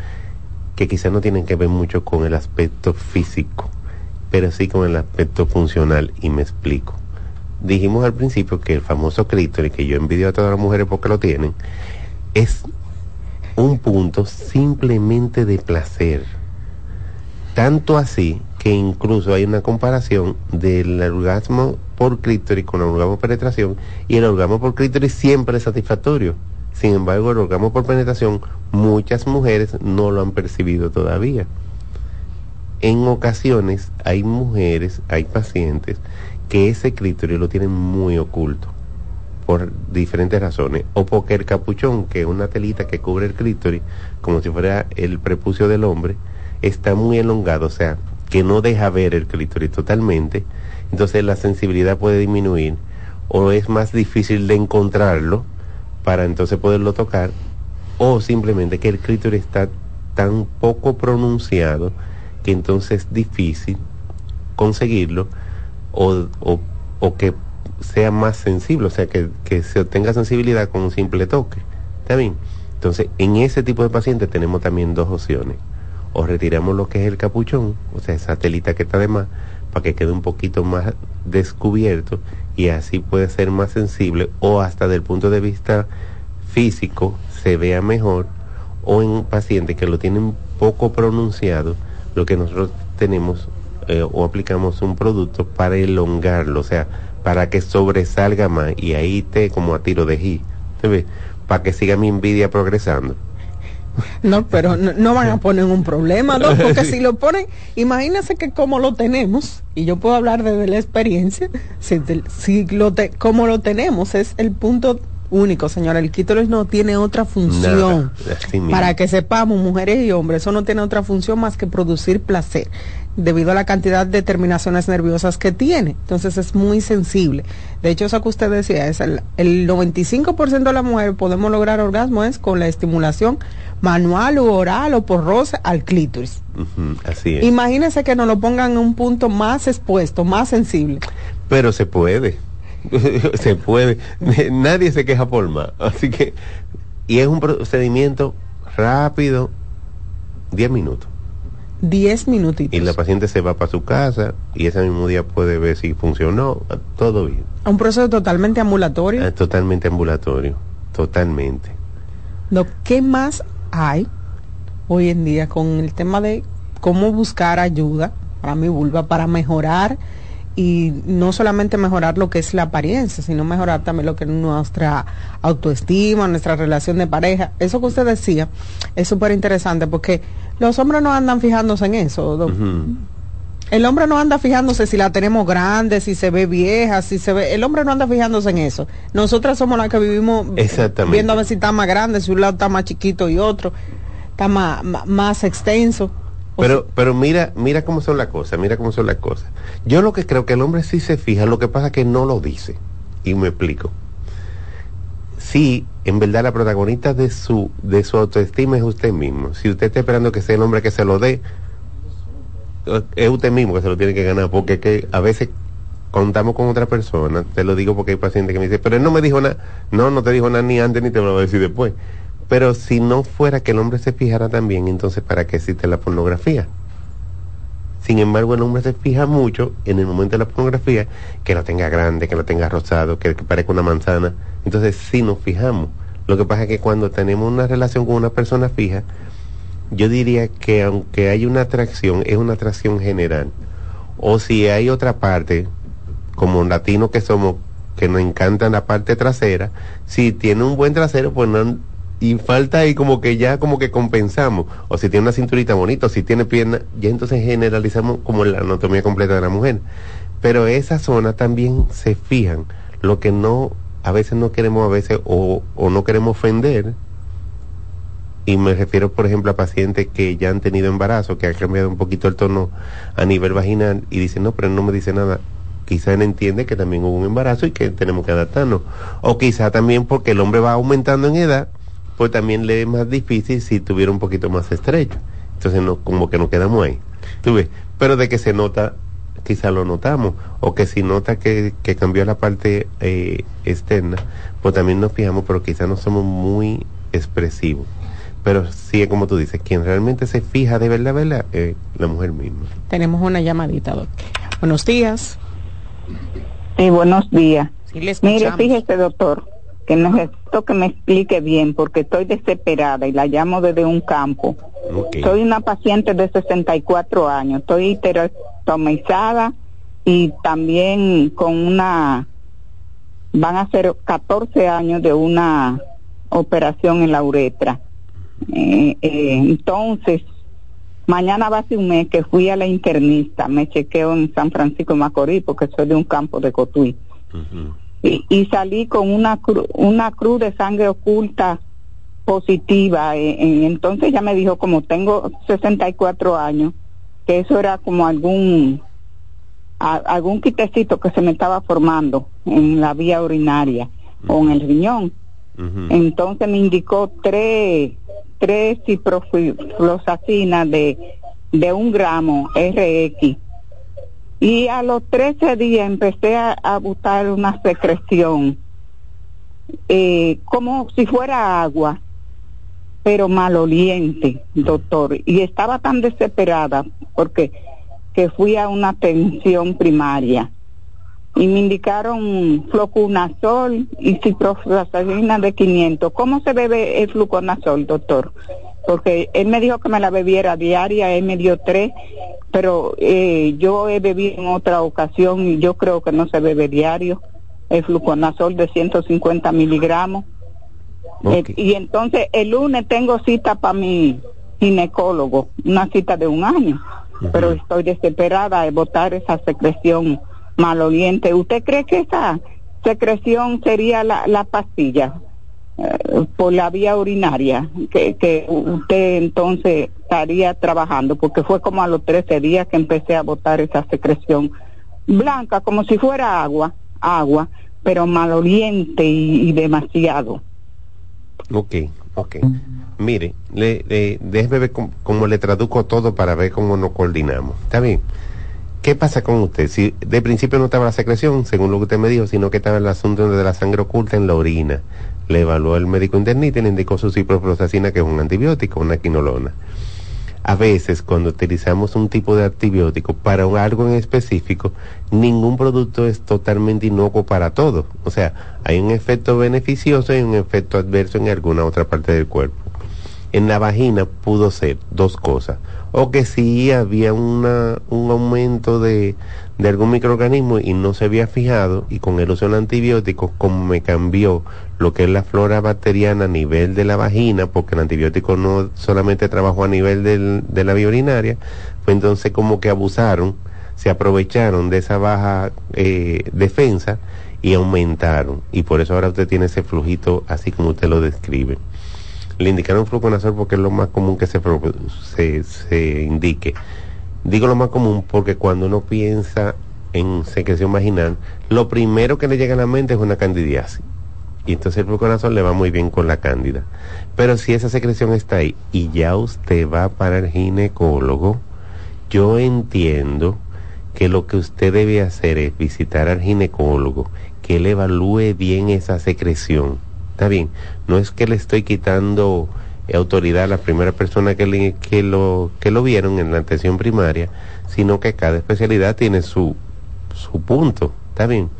que quizás no tienen que ver mucho con el aspecto físico, pero sí con el aspecto funcional y me explico. Dijimos al principio que el famoso clítoris, que yo envidio a todas las mujeres porque lo tienen, es un punto simplemente de placer. Tanto así que incluso hay una comparación del orgasmo por clítoris con el orgasmo por penetración y el orgasmo por clítoris siempre es satisfactorio. Sin embargo, el orgasmo por penetración muchas mujeres no lo han percibido todavía. En ocasiones hay mujeres, hay pacientes que ese clítoris lo tienen muy oculto por diferentes razones o porque el capuchón, que es una telita que cubre el clítoris, como si fuera el prepucio del hombre, está muy elongado, o sea, que no deja ver el clítoris totalmente, entonces la sensibilidad puede disminuir o es más difícil de encontrarlo para entonces poderlo tocar o simplemente que el clítoris está tan poco pronunciado que entonces es difícil conseguirlo o, o, o que sea más sensible, o sea, que, que se obtenga sensibilidad con un simple toque. ¿Está bien? Entonces, en ese tipo de pacientes tenemos también dos opciones. O retiramos lo que es el capuchón, o sea, esa telita que está de más, para que quede un poquito más descubierto y así puede ser más sensible o hasta del punto de vista físico se vea mejor o en pacientes que lo tienen poco pronunciado, lo que nosotros tenemos eh, o aplicamos un producto para elongarlo, o sea, para que sobresalga más y ahí te como a tiro de ji. Para que siga mi envidia progresando. No, pero no, no van a poner un problema, ¿no? Porque si lo ponen, imagínense que como lo tenemos, y yo puedo hablar desde la experiencia, si, lo te, como lo tenemos es el punto único, señora. El clítoris no tiene otra función. Nada. Para que sepamos, mujeres y hombres, eso no tiene otra función más que producir placer, debido a la cantidad de terminaciones nerviosas que tiene. Entonces es muy sensible. De hecho, eso que usted decía, es el, el 95% de las mujeres podemos lograr orgasmo es con la estimulación manual o oral o por roce al clítoris. Así es. Imagínense que nos lo pongan en un punto más expuesto, más sensible. Pero se puede. se puede. Nadie se queja por más. Así que, y es un procedimiento rápido, 10 minutos. 10 minutitos. Y la paciente se va para su casa y ese mismo día puede ver si funcionó. Todo bien. Un proceso totalmente ambulatorio. Es totalmente ambulatorio. Totalmente. No, ¿Qué más hay hoy en día con el tema de cómo buscar ayuda para mi vulva, para mejorar y no solamente mejorar lo que es la apariencia, sino mejorar también lo que es nuestra autoestima, nuestra relación de pareja? Eso que usted decía es súper interesante porque los hombres no andan fijándose en eso. doc- El hombre no anda fijándose si la tenemos grande, si se ve vieja, si se ve... El hombre no anda fijándose en eso. Nosotras somos las que vivimos viendo a ver si está más grande, si un lado está más chiquito y otro está más, más, más extenso. Pero, pero mira, mira cómo son las cosas, mira cómo son las cosas. Yo lo que creo que el hombre sí se fija, lo que pasa es que no lo dice. Y me explico. Sí, en verdad la protagonista de su, de su autoestima es usted mismo. Si usted está esperando que sea el hombre que se lo dé, es usted mismo que se lo tiene que ganar, porque que a veces contamos con otra persona, te lo digo porque hay pacientes que me dicen, pero él no me dijo nada, no, no te dijo nada ni antes ni te lo va a decir después. Pero si no fuera que el hombre se fijara también, entonces ¿para qué existe la pornografía? Sin embargo, el hombre se fija mucho en el momento de la pornografía, que lo tenga grande, que lo tenga rosado, que, que parezca una manzana. Entonces sí nos fijamos. Lo que pasa es que cuando tenemos una relación con una persona fija, yo diría que aunque hay una atracción, es una atracción general. O si hay otra parte, como latinos que somos, que nos encanta la parte trasera, si tiene un buen trasero, pues no, y falta ahí como que ya como que compensamos. O si tiene una cinturita bonita, o si tiene pierna, ya entonces generalizamos como la anatomía completa de la mujer. Pero esa zona también se fijan. Lo que no, a veces no queremos, a veces, o, o no queremos ofender, y me refiero, por ejemplo, a pacientes que ya han tenido embarazo, que han cambiado un poquito el tono a nivel vaginal y dicen, no, pero no me dice nada. Quizá él entiende que también hubo un embarazo y que tenemos que adaptarnos. O quizá también porque el hombre va aumentando en edad, pues también le es más difícil si tuviera un poquito más estrecho. Entonces no, como que nos quedamos ahí. ¿Tú ves? Pero de que se nota, quizá lo notamos, o que si nota que, que cambió la parte eh, externa, pues también nos fijamos, pero quizá no somos muy expresivos. Pero sí, como tú dices, quien realmente se fija de verdad, verdad, es la mujer misma. Tenemos una llamadita, doctor. Buenos días. Sí, buenos días. Sí, le Mire, fíjese, doctor, que necesito que me explique bien porque estoy desesperada y la llamo desde un campo. Soy una paciente de 64 años, estoy histerectomizada y también con una, van a ser 14 años de una operación en la uretra. Eh, eh, entonces, mañana va a ser un mes que fui a la internista, me chequeo en San Francisco de Macorís porque soy de un campo de Cotuí y, y salí con una cru- una cruz de sangre oculta positiva eh, eh, entonces ella me dijo como tengo 64 años que eso era como algún a- algún quitecito que se me estaba formando en la vía urinaria o en el riñón. Entonces me indicó tres tres ciprofloxacina de de un gramo RX y a los 13 días empecé a, a botar una secreción, eh, como si fuera agua, pero maloliente, doctor. Y estaba tan desesperada porque que fui a una atención primaria y me indicaron fluconazol y ciprofloxacina de 500. ¿Cómo se bebe el fluconazol, doctor? Porque él me dijo que me la bebiera diaria, él me dio tres, pero eh, yo he bebido en otra ocasión y yo creo que no se bebe diario el fluconazol de 150 miligramos. Eh, y entonces el lunes tengo cita para mi ginecólogo, una cita de un año, pero estoy desesperada de botar esa secreción maloliente. ¿Usted cree que esa secreción sería la, la pastilla por la vía urinaria que, que usted entonces estaría trabajando? Porque fue como a los 13 días que empecé a botar esa secreción blanca, como si fuera agua, agua, pero maloliente y, y demasiado. Ok, ok. Mire, le, le- déjeme ver cómo, cómo le traduzco todo para ver cómo nos coordinamos. ¿Está bien? ¿Qué pasa con usted? Si de principio no estaba la secreción, según lo que usted me dijo, sino que estaba el asunto de la sangre oculta en la orina. Le evaluó el médico internista y le indicó su ciprofloxacina, que es un antibiótico, una quinolona. A veces, cuando utilizamos un tipo de antibiótico para un- algo en específico, ningún producto es totalmente inocuo para todo. O sea, hay un efecto beneficioso y un efecto adverso en alguna otra parte del cuerpo. En la vagina pudo ser dos cosas. O que sí había una, un aumento de, de algún microorganismo y no se había fijado y con el uso del antibiótico, como me cambió lo que es la flora bacteriana a nivel de la vagina, porque el antibiótico no solamente trabajó a nivel del- de la vía urinaria, pues entonces como que abusaron, se aprovecharon de esa baja eh, defensa y aumentaron. Y por eso ahora usted tiene ese flujito así como usted lo describe. Le indicaron fluconazol porque es lo más común que se, se, se indique. Digo lo más común porque cuando uno piensa en secreción vaginal, lo primero que le llega a la mente es una candidiasis. Y entonces el fluconazol le va muy bien con la cándida. Pero si esa secreción está ahí y ya usted va para el ginecólogo, yo entiendo que lo que usted debe hacer es visitar al ginecólogo, que él evalúe bien esa secreción. Está bien, no es que le estoy quitando autoridad a la primera persona que, que, lo, que lo vieron en la atención primaria, sino que cada especialidad tiene su, su punto. Está bien.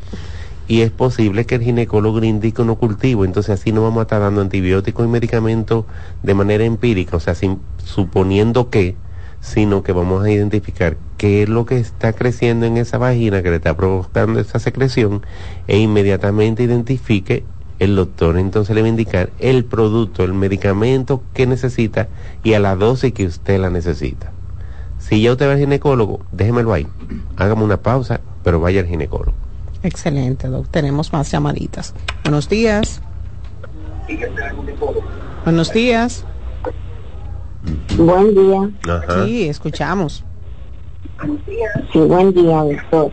Y es posible que el ginecólogo indique un cultivo, entonces así no vamos a estar dando antibióticos y medicamentos de manera empírica, o sea, sin, suponiendo que, sino que vamos a identificar qué es lo que está creciendo en esa vagina que le está provocando esa secreción e inmediatamente identifique el doctor entonces le va a indicar el producto, el medicamento que necesita y a la dosis que usted la necesita. Si ya usted va al ginecólogo, déjemelo ahí. Hágame una pausa, pero vaya al ginecólogo. Excelente, Doc. Tenemos más llamaditas. Buenos días. Buenos días. Buen día. Sí, escuchamos. Sí, buen día, doctor.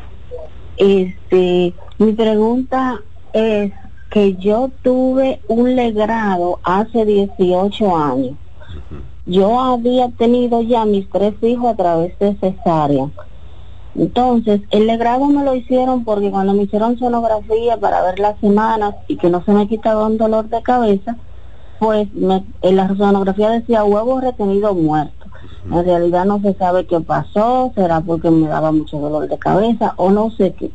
Este, mi pregunta es que yo tuve un legrado hace 18 años. Yo había tenido ya mis tres hijos a través de cesárea. Entonces, el legrado me lo hicieron porque cuando me hicieron sonografía para ver las semanas y que no se me quitaba un dolor de cabeza, pues me, en la sonografía decía huevo retenido muerto. En realidad no se sabe qué pasó, será porque me daba mucho dolor de cabeza o no sé qué.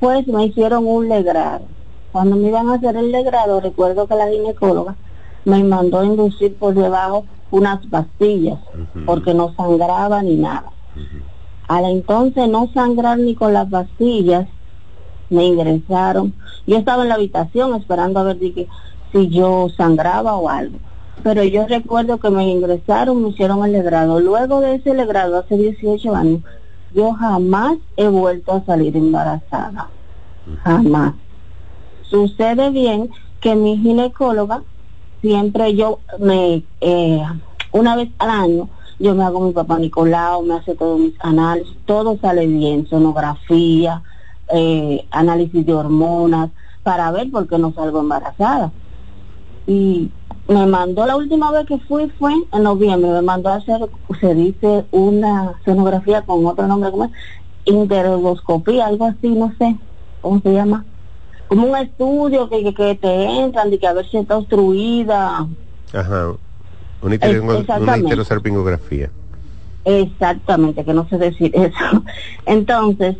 Pues me hicieron un legrado. Cuando me iban a hacer el legrado, recuerdo que la ginecóloga me mandó a inducir por debajo unas pastillas, porque no sangraba ni nada. Al entonces no sangrar ni con las pastillas, me ingresaron. Yo estaba en la habitación esperando a ver si, si yo sangraba o algo. Pero yo recuerdo que me ingresaron, me hicieron el legrado. Luego de ese legrado, hace 18 años, yo jamás he vuelto a salir embarazada. Jamás. Sucede bien que mi ginecóloga, siempre yo me, eh, una vez al año, yo me hago mi papá Nicolau, me hace todos mis análisis, todo sale bien, sonografía, eh, análisis de hormonas, para ver por qué no salgo embarazada. Y me mandó la última vez que fui fue en noviembre, me mandó a hacer, se dice, una sonografía con otro nombre, como interrogoscopía, algo así, no sé, ¿cómo se llama? Como un estudio que, que, te entran, de que a ver si está obstruida. Ajá, una, histerosalpingografía. Exactamente, que no sé decir eso. Entonces,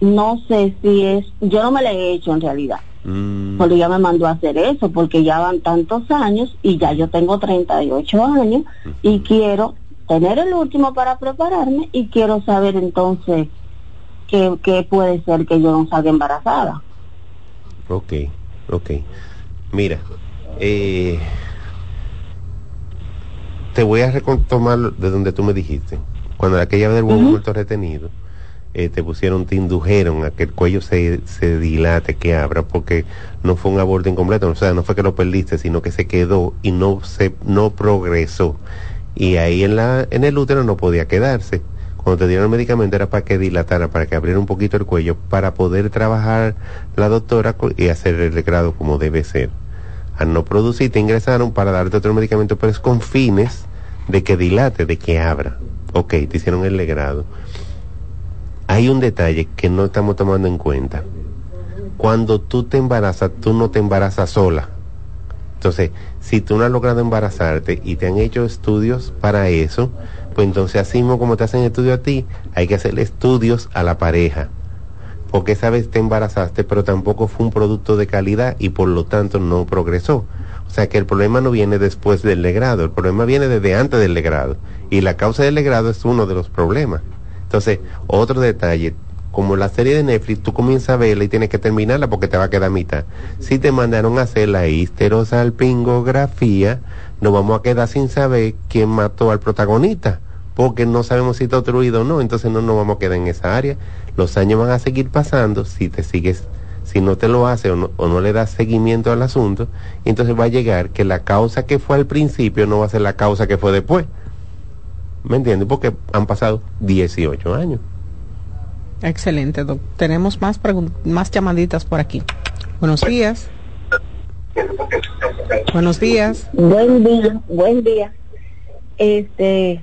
no sé si es, yo no me la he hecho en realidad Mm. Porque ya me mandó a hacer eso, porque ya van tantos años y ya yo tengo 38 años y quiero tener el último para prepararme y quiero saber entonces qué, puede ser que yo no salga embarazada. Ok, ok. Mira, eh, te voy a retomar de donde tú me dijiste, cuando aquella vez del huevo muerto retenido eh, te pusieron, te indujeron a que el cuello se, se dilate, que abra, porque no fue un aborto incompleto, o sea, no fue que lo perdiste, sino que se quedó y no se, no progresó. Y ahí en la, en el útero no podía quedarse. Cuando te dieron el medicamento era para que dilatara, para que abriera un poquito el cuello, para poder trabajar la doctora y hacer el grado como debe ser. Al no producir, te ingresaron para darte otro medicamento, pero es con fines de que dilate, de que abra. Ok, te hicieron el legrado hay un detalle que no estamos tomando en cuenta. Cuando tú te embarazas, tú no te embarazas sola. Entonces, si tú no has logrado embarazarte y te han hecho estudios para eso, pues entonces así mismo como te hacen estudio a ti, hay que hacer estudios a la pareja. Porque esa vez te embarazaste, pero tampoco fue un producto de calidad y por lo tanto no progresó. O sea que el problema no viene después del legrado, el problema viene desde antes del legrado. Y la causa del legrado es uno de los problemas. Entonces, otro detalle, como la serie de Netflix, tú comienzas a verla y tienes que terminarla porque te va a quedar mitad. Si te mandaron a hacer la histerosalpingografía, nos vamos a quedar sin saber quién mató al protagonista, porque no sabemos si está obstruido o no, entonces no nos vamos a quedar en esa área. Los años van a seguir pasando si te sigues si no te lo hace o no, o no, le das seguimiento al asunto, entonces va a llegar que la causa que fue al principio no va a ser la causa que fue después. ¿Me entiendes? Porque han pasado 18 años. Excelente, doctor. Tenemos más, más llamaditas por aquí. Buenos días. Buenos días. Buen día, buen día. Este.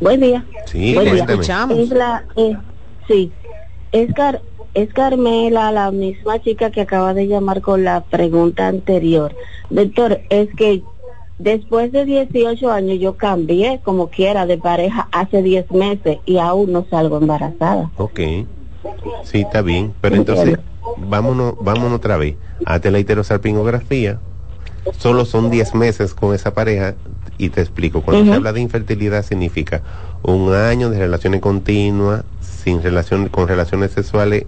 Buen día. Sí, buen día. escuchamos. Es la, eh, sí, es, Car es Carmela, la misma chica que acaba de llamar con la pregunta anterior. Doctor, es que Después de 18 años yo cambié como quiera de pareja hace 10 meses y aún no salgo embarazada. Ok. Sí, está bien. Pero entonces, vámonos, vámonos otra vez. Hazte la heterosalpingografía. Solo son 10 meses con esa pareja y te explico. Cuando se habla de infertilidad significa un año de relaciones continuas, sin relación, con relaciones sexuales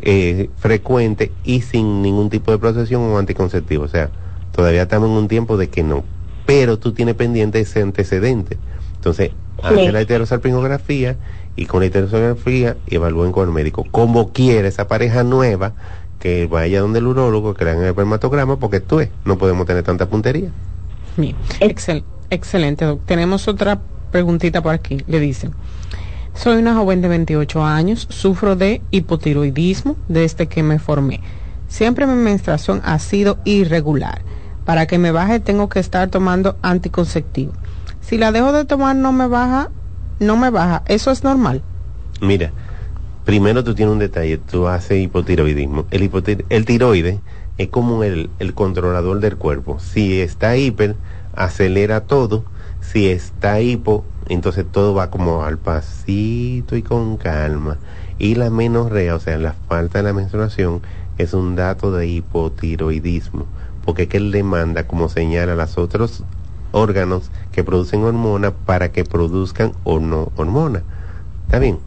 eh, frecuentes y sin ningún tipo de procesión o anticonceptivo. O sea, todavía estamos en un tiempo de que no pero tú tienes pendiente ese antecedente. Entonces, hace la heterosalpingografía y con la heterosalpingografía evalúen con el médico. Como quiera esa pareja nueva, que vaya donde el urólogo, que le hagan el espermatograma, porque tú es, no podemos tener tanta puntería. Bien, excelente. Tenemos otra preguntita por aquí. Le dicen, Soy una joven de 28 años, sufro de hipotiroidismo desde que me formé. Siempre mi menstruación ha sido irregular. Para que me baje tengo que estar tomando anticonceptivo. Si la dejo de tomar no me baja, no me baja. ¿Eso es normal? Mira, primero tú tienes un detalle, tú haces hipotiroidismo. El, el tiroide es como el, el controlador del cuerpo. Si está hiper, acelera todo. Si está hipo, entonces todo va como al pasito y con calma. Y la menorrea, o sea, la falta de la menstruación, es un dato de hipotiroidismo, porque es que él demanda, como señala, a los otros órganos que producen hormona para que produzcan o no hormona. ¿Está bien?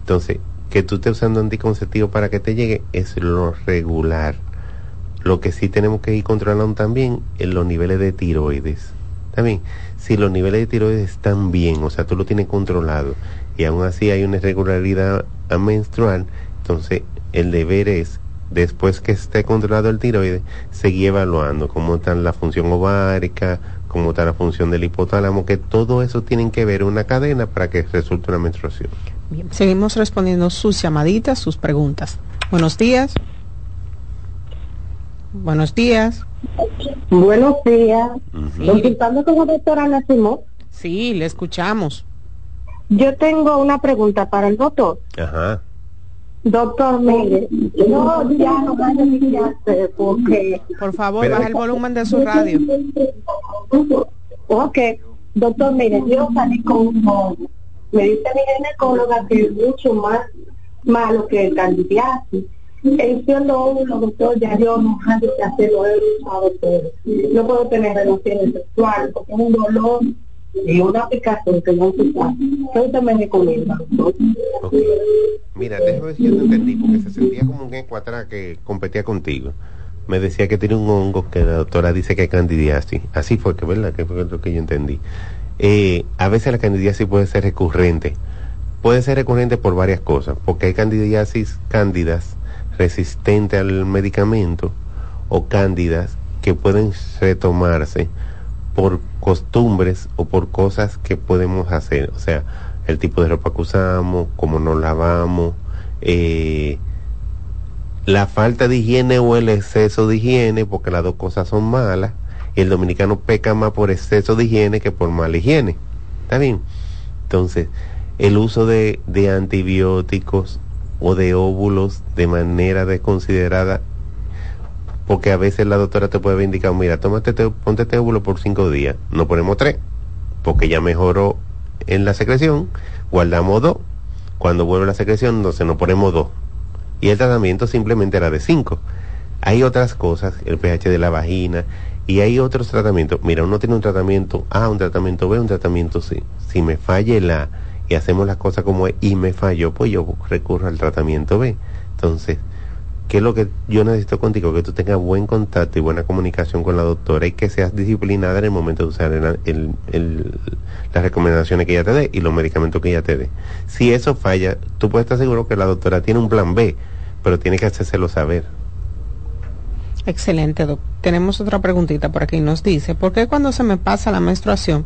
Entonces, que tú estés usando anticonceptivo para que te llegue es lo regular. Lo que sí tenemos que ir controlando también es los niveles de tiroides. También, si los niveles de tiroides están bien, o sea, tú lo tienes controlado y aún así hay una irregularidad menstrual, entonces el deber es, después que esté controlado el tiroides, seguir evaluando cómo está la función ovárica, cómo está la función del hipotálamo, que todo eso tienen que ver una cadena para que resulte una menstruación. Bien, seguimos respondiendo sus llamaditas, sus preguntas. Buenos días. Buenos días. Buenos días. Consultando con la doctora Nacimó. Sí, le escuchamos. Yo tengo una pregunta para el doctor. Ajá. Doctor, mire, yo ya no voy a iniciarse porque... Por favor, baja el volumen de su radio. Ok, doctor, mire, yo salí con un Me dice mi ginecóloga que es mucho más malo que el candidiasis Enciendo uno, doctor, ya yo no antes de hacerlo he usado todo. No puedo tener relaciones sexuales porque es un dolor y una picazón que no se. ¿Qué usted me recomienda, doctor? Okay. Mira, déjame si yo te entendí, porque se sentía como un eco atrás que competía contigo. Me decía que tiene un hongo que la doctora dice que es candidiasis. Así fue, que verdad, que fue lo que yo entendí. Eh, a veces la candidiasis puede ser recurrente. Puede ser recurrente por varias cosas, porque hay candidiasis cándidas resistente al medicamento o cándidas que pueden retomarse por costumbres o por cosas que podemos hacer, o sea, el tipo de ropa que usamos, cómo nos lavamos, eh, la falta de higiene o el exceso de higiene, porque las dos cosas son malas, y el dominicano peca más por exceso de higiene que por mala higiene. ¿Está bien? Entonces, el uso de, de antibióticos o de óvulos de manera desconsiderada porque a veces la doctora te puede indicar, mira, tómate, te, ponte este óvulo por cinco días, no ponemos tres, porque ya mejoró en la secreción, guardamos dos, cuando vuelve la secreción, entonces no ponemos dos, y el tratamiento simplemente era de cinco. Hay otras cosas, el pH de la vagina, y hay otros tratamientos. Mira, uno tiene un tratamiento A, un tratamiento B, un tratamiento C. Si me falle la y hacemos las cosas como es y me falló, pues yo recurro al tratamiento B. Entonces, ¿qué es lo que yo necesito contigo? Que tú tengas buen contacto y buena comunicación con la doctora y que seas disciplinada en el momento de usar las recomendaciones que ella te dé y los medicamentos que ella te dé. Si eso falla, tú puedes estar seguro que la doctora tiene un plan B, pero tiene que hacérselo saber. Excelente, doctor. Tenemos otra preguntita por aquí. Nos dice, ¿por qué cuando se me pasa la menstruación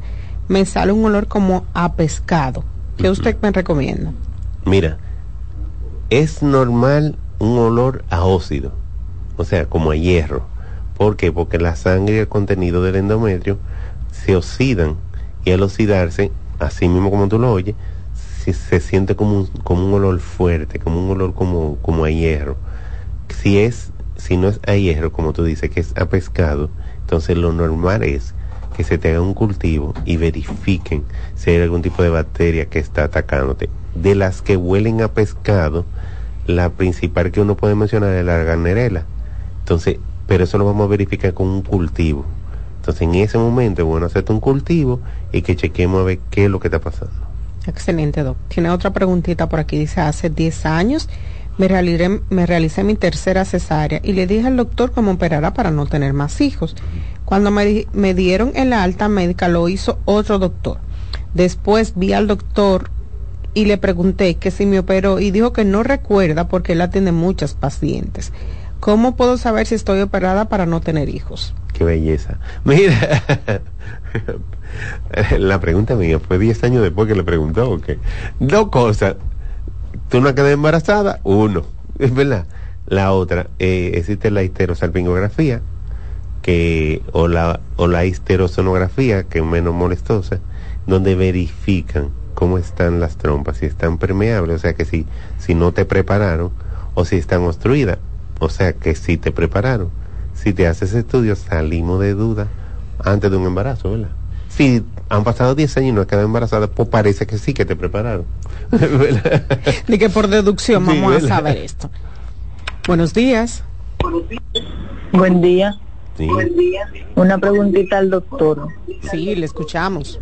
me sale un olor como a pescado? ¿Qué usted me recomienda? Mira, es normal un olor a óxido, o sea, como a hierro. ¿Por qué? Porque la sangre y el contenido del endometrio se oxidan y al oxidarse, así mismo como tú lo oyes, se, se siente como un, como un olor fuerte, como un olor como, como a hierro. Si es, si no es a hierro, como tú dices, que es a pescado, entonces lo normal es que se te haga un cultivo y verifiquen si hay algún tipo de bacteria que está atacándote. De las que huelen a pescado, la principal que uno puede mencionar es la garnerela. Entonces, pero eso lo vamos a verificar con un cultivo. Entonces, en ese momento es bueno hacerte un cultivo y que chequemos a ver qué es lo que está pasando. Excelente, Doc. Tiene otra preguntita por aquí. Dice, hace 10 años me realicé, me realicé mi tercera cesárea y le dije al doctor cómo operara para no tener más hijos. Cuando me, me dieron en la alta médica lo hizo otro doctor. Después vi al doctor y le pregunté que si me operó y dijo que no recuerda porque él atiende muchas pacientes. ¿Cómo puedo saber si estoy operada para no tener hijos? qué belleza. Mira, la pregunta mía fue 10 años después que le preguntó, ¿ok? Dos cosas. Tú no quedas embarazada, uno, es verdad. La otra, eh, existe la histerosalpingografía, que, o la, o la histerosonografía, que es menos molestosa, donde verifican cómo están las trompas, si están permeables, o sea que si, si no te prepararon, o si están obstruidas, o sea que si te prepararon. Si te haces estudio, salimos de duda antes de un embarazo, ¿verdad? Si han pasado 10 años y no has quedado embarazada, pues parece que sí que te prepararon. Ni que por deducción Sí, vamos a saber esto. Buenos días. Buen día. Sí. Una preguntita al doctor. Sí, le escuchamos.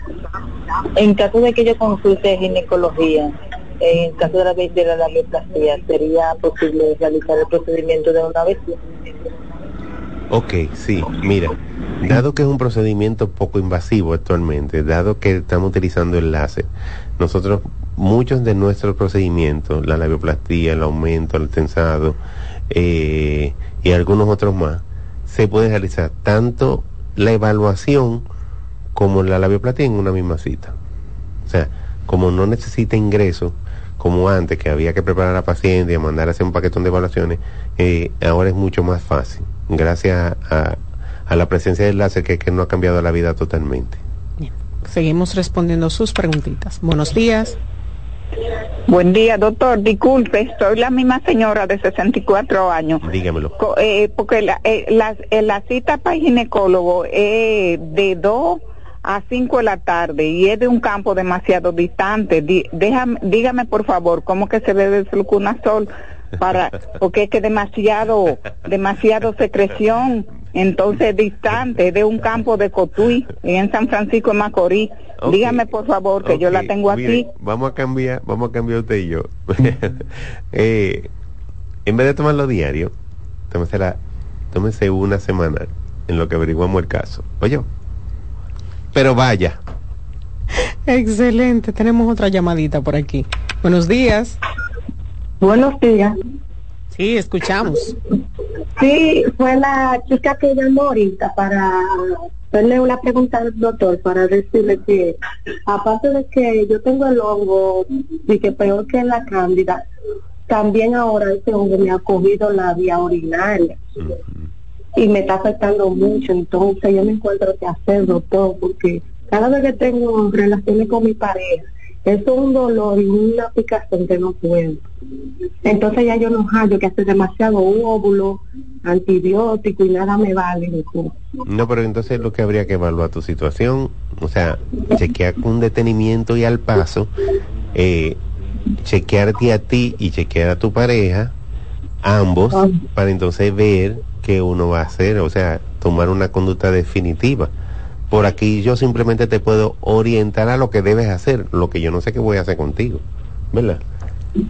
En caso de que yo consulte ginecología, en caso de la, de la labioplastia, ¿sería posible realizar el procedimiento de una vez? Ok, sí, mira, dado que es un procedimiento poco invasivo actualmente, dado que estamos utilizando el láser, nosotros, muchos de nuestros procedimientos, la labioplastía, el aumento, el tensado eh, y algunos otros más, se puede realizar tanto la evaluación como la labioplastía en una misma cita. O sea, como no necesita ingreso, como antes, que había que preparar a la paciente y mandar a hacer un paquetón de evaluaciones, eh, ahora es mucho más fácil, gracias a, a la presencia del láser que, que no ha cambiado la vida totalmente. Seguimos respondiendo sus preguntitas. Buenos días. Buen día, doctor. Disculpe, soy la misma señora de 64 años. Dígamelo. Co- eh, porque la, eh, la, eh, la cita para el ginecólogo es de 2 a 5 de la tarde y es de un campo demasiado distante. Di- déjame, dígame, por favor, cómo que se bebe el fluconazol para porque es que demasiado demasiado secreción entonces distante de un campo de Cotuí en San Francisco de Macorís dígame por favor que yo la tengo mire, aquí Vamos a cambiar, vamos a cambiar usted y yo. Eh, en vez de tomarlo diario, tómesela, tómese una semana en lo que averiguamos el caso. Oye, pero vaya. Excelente. Tenemos otra llamadita por aquí. Buenos días. Buenos días. Sí, escuchamos. Sí, fue la chica que llamó ahorita para hacerle una pregunta al doctor, para decirle que, aparte de que yo tengo el hongo y que peor que la cándida, también ahora ese hongo me ha cogido la vía urinaria y me está afectando mucho. Entonces yo me encuentro que hacer, doctor, porque cada vez que tengo relaciones con mi pareja, eso es un dolor y una picazón que no puedo. Entonces ya yo no hallo que hace demasiado óvulo, antibiótico y nada me vale. No, pero entonces lo que habría que evaluar tu situación, o sea, chequear con detenimiento y al paso, eh, chequearte a ti y chequear a tu pareja, ambos, para entonces ver qué uno va a hacer, o sea, tomar una conducta definitiva. Por aquí yo simplemente te puedo orientar a lo que debes hacer, lo que yo no sé qué voy a hacer contigo, ¿verdad?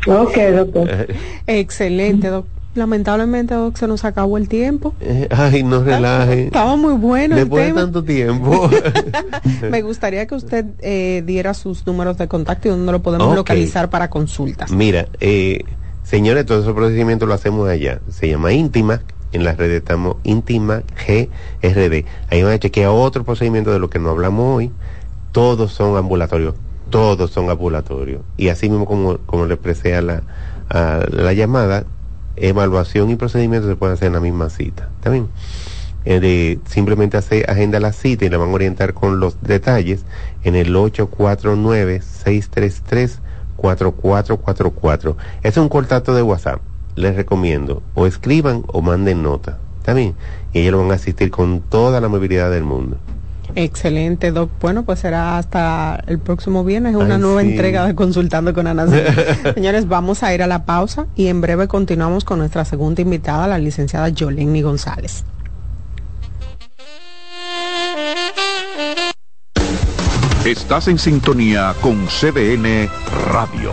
Ok, doctor. Excelente, doc. Lamentablemente, doc, se nos acabó el tiempo. Eh, Ay, no relaje. Estaba muy bueno el Después de tanto tiempo. Me gustaría que usted eh, diera sus números de contacto y donde lo podemos localizar para consultas. Mira, eh, señores, todo ese procedimiento lo hacemos allá. Se llama Íntima. En las redes estamos Íntima GRD. Ahí van a chequear otro procedimiento de lo que no hablamos hoy. Todos son ambulatorios. Todos son ambulatorios. Y así mismo como, como le expresé a la, a la llamada, evaluación y procedimiento se pueden hacer en la misma cita. ¿Está? Eh, simplemente hace agenda la cita y la van a orientar con los detalles en el 849-633-4444. Es un contacto de WhatsApp, les recomiendo. O escriban o manden nota. ¿Está bien? Y ellos lo van a asistir con toda la movilidad del mundo. Excelente, Doc. Bueno, pues será hasta el próximo viernes una Ay, nueva sí. entrega de Consultando con Ana. Señores, vamos a ir a la pausa y en breve continuamos con nuestra segunda invitada, la licenciada Yoleni González. Estás en sintonía con CDN Radio.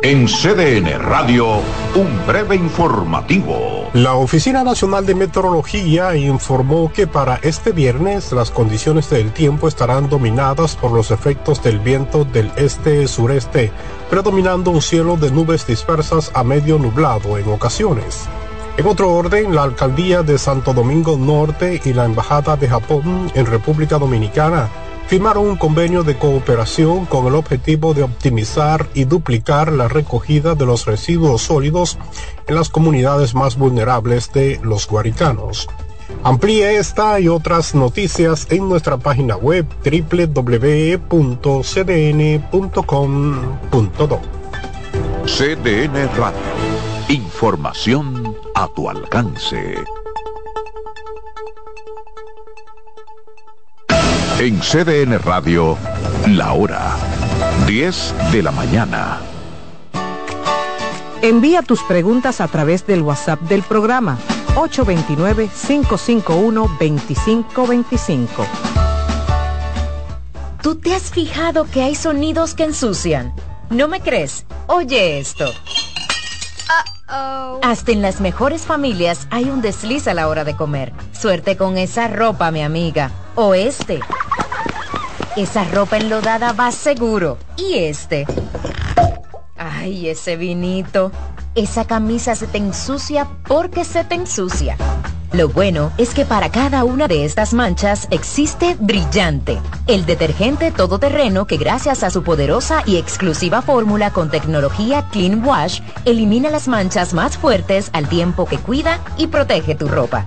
En CDN Radio, un breve informativo. La Oficina Nacional de Meteorología informó que para este viernes las condiciones del tiempo estarán dominadas por los efectos del viento del este-sureste, predominando un cielo de nubes dispersas a medio nublado en ocasiones. En otro orden, la alcaldía de Santo Domingo Norte y la Embajada de Japón en República Dominicana firmaron un convenio de cooperación con el objetivo de optimizar y duplicar la recogida de los residuos sólidos en las comunidades más vulnerables de los guaricanos. Amplíe esta y otras noticias en nuestra página web www.cdn.com.do. CDN Radio. Información a tu alcance. En CDN Radio, la hora 10 de la mañana. Envía tus preguntas a través del WhatsApp del programa 829-551-2525. ¿Tú te has fijado que hay sonidos que ensucian? ¿No me crees? Oye esto. Hasta en las mejores familias hay un desliz a la hora de comer. Suerte con esa ropa, mi amiga. O este. Esa ropa enlodada va seguro. ¿Y este? Ay, ese vinito. Esa camisa se te ensucia porque se te ensucia. Lo bueno es que para cada una de estas manchas existe Brillante, el detergente todoterreno que gracias a su poderosa y exclusiva fórmula con tecnología Clean Wash elimina las manchas más fuertes al tiempo que cuida y protege tu ropa.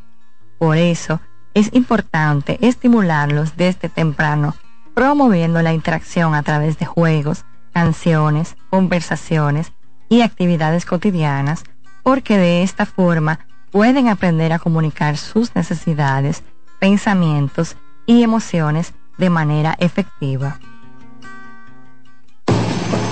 Por eso, es importante estimularlos desde temprano promoviendo la interacción a través de juegos, canciones, conversaciones y actividades cotidianas, porque de esta forma pueden aprender a comunicar sus necesidades, pensamientos y emociones de manera efectiva.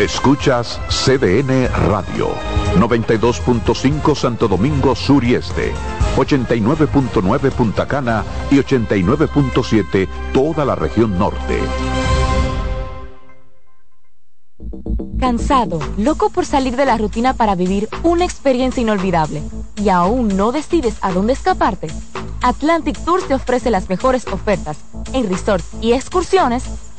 Escuchas CDN Radio, 92.5 Santo Domingo Sur y Este, 89.9 Punta Cana y 89.7 toda la región norte. Cansado, loco por salir de la rutina para vivir una experiencia inolvidable y aún no decides a dónde escaparte. Atlantic Tours te ofrece las mejores ofertas en resorts y excursiones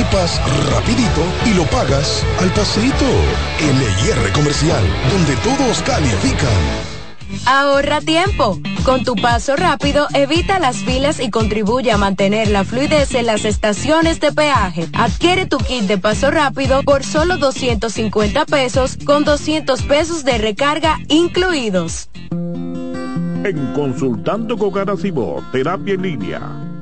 equipas rapidito y lo pagas al pasito. LIR Comercial, donde todos califican. Ahorra tiempo. Con tu paso rápido, evita las filas y contribuye a mantener la fluidez en las estaciones de peaje. Adquiere tu kit de paso rápido por solo 250 pesos con 200 pesos de recarga incluidos. En Consultando con Garacimo, terapia en línea.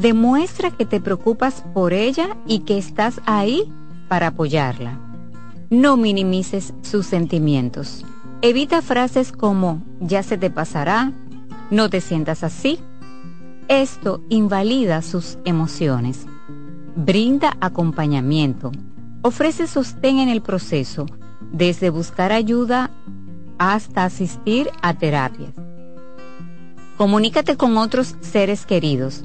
demuestra que te preocupas por ella y que estás ahí para apoyarla. No minimices sus sentimientos. Evita frases como ya se te pasará, no te sientas así. Esto invalida sus emociones. Brinda acompañamiento. Ofrece sostén en el proceso, desde buscar ayuda hasta asistir a terapias. Comunícate con otros seres queridos.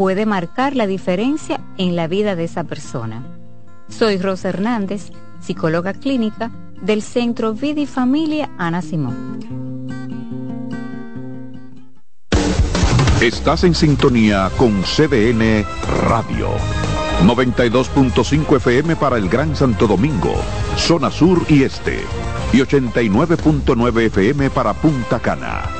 puede marcar la diferencia en la vida de esa persona. Soy Rosa Hernández, psicóloga clínica del Centro Vida y Familia Ana Simón. Estás en sintonía con CDN Radio. 92.5 FM para el Gran Santo Domingo, zona sur y este. Y 89.9 FM para Punta Cana.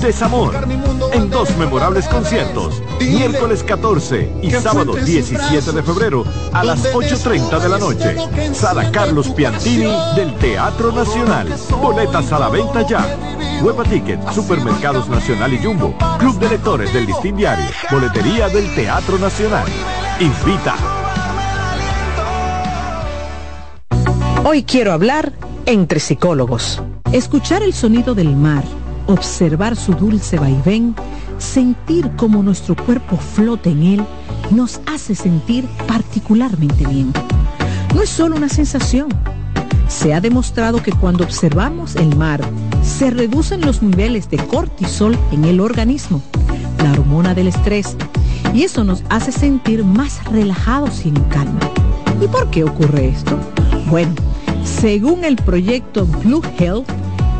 desamor, en dos memorables conciertos, miércoles 14 y sábado 17 de febrero a las 8.30 de la noche. Sala Carlos Piantini del Teatro Nacional. Boletas a la venta ya. Hueva Ticket, Supermercados Nacional y Jumbo, Club de Lectores del Listín Diario, Boletería del Teatro Nacional. Invita. Hoy quiero hablar entre psicólogos. Escuchar el sonido del mar, observar su dulce vaivén, sentir cómo nuestro cuerpo flota en él, nos hace sentir particularmente bien. No es solo una sensación. Se ha demostrado que cuando observamos el mar, se reducen los niveles de cortisol en el organismo, la hormona del estrés, y eso nos hace sentir más relajados y en calma. ¿Y por qué ocurre esto? Bueno, según el proyecto Blue Health,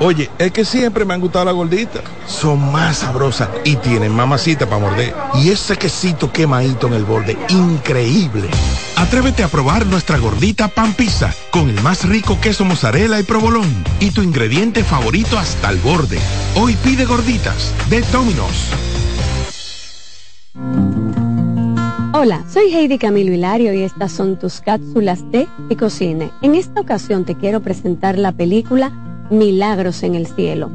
Oye, es que siempre me han gustado las gorditas. Son más sabrosas y tienen mamacita para morder. Y ese quesito quemadito en el borde, increíble. Atrévete a probar nuestra gordita pan pizza con el más rico queso mozzarella y provolón y tu ingrediente favorito hasta el borde. Hoy pide gorditas de Domino's. Hola, soy Heidi Camilo Hilario y estas son tus cápsulas de Ecocine. En esta ocasión te quiero presentar la película Milagros en el Cielo.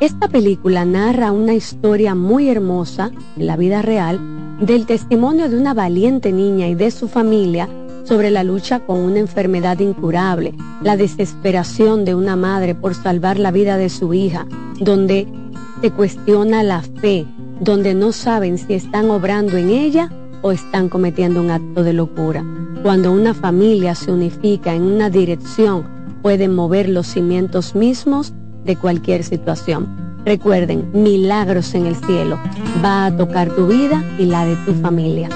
Esta película narra una historia muy hermosa, en la vida real, del testimonio de una valiente niña y de su familia sobre la lucha con una enfermedad incurable, la desesperación de una madre por salvar la vida de su hija, donde se cuestiona la fe, donde no saben si están obrando en ella o están cometiendo un acto de locura. Cuando una familia se unifica en una dirección, pueden mover los cimientos mismos de cualquier situación. Recuerden, milagros en el cielo va a tocar tu vida y la de tu familia.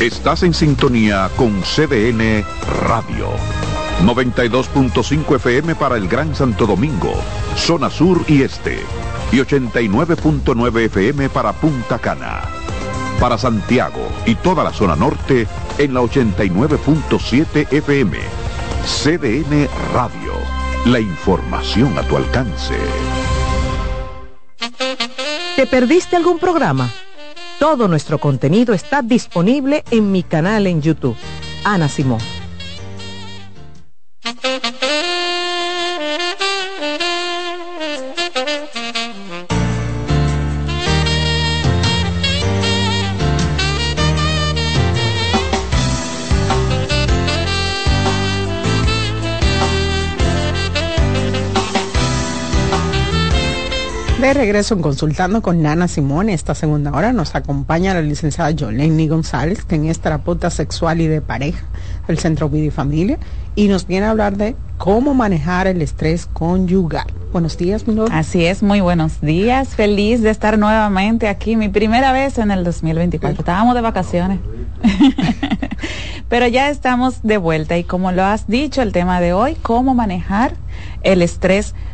Estás en sintonía con CDN Radio. 92.5 FM para el Gran Santo Domingo, zona sur y este. Y 89.9 FM para Punta Cana. Para Santiago y toda la zona norte en la 89.7 FM. CDN Radio. La información a tu alcance. ¿Te perdiste algún programa? Todo nuestro contenido está disponible en mi canal en YouTube. Ana Simón. Regreso en Consultando con Nana Simón, esta segunda hora nos acompaña la licenciada Jolene González, que es terapeuta sexual y de pareja del Centro Vida y Familia, y nos viene a hablar de cómo manejar el estrés conyugal. Buenos días, mi Así es, muy buenos días. Feliz de estar nuevamente aquí, mi primera vez en el 2024. Estábamos de vacaciones. Pero ya estamos de vuelta y como lo has dicho, el tema de hoy, cómo manejar el estrés conyugal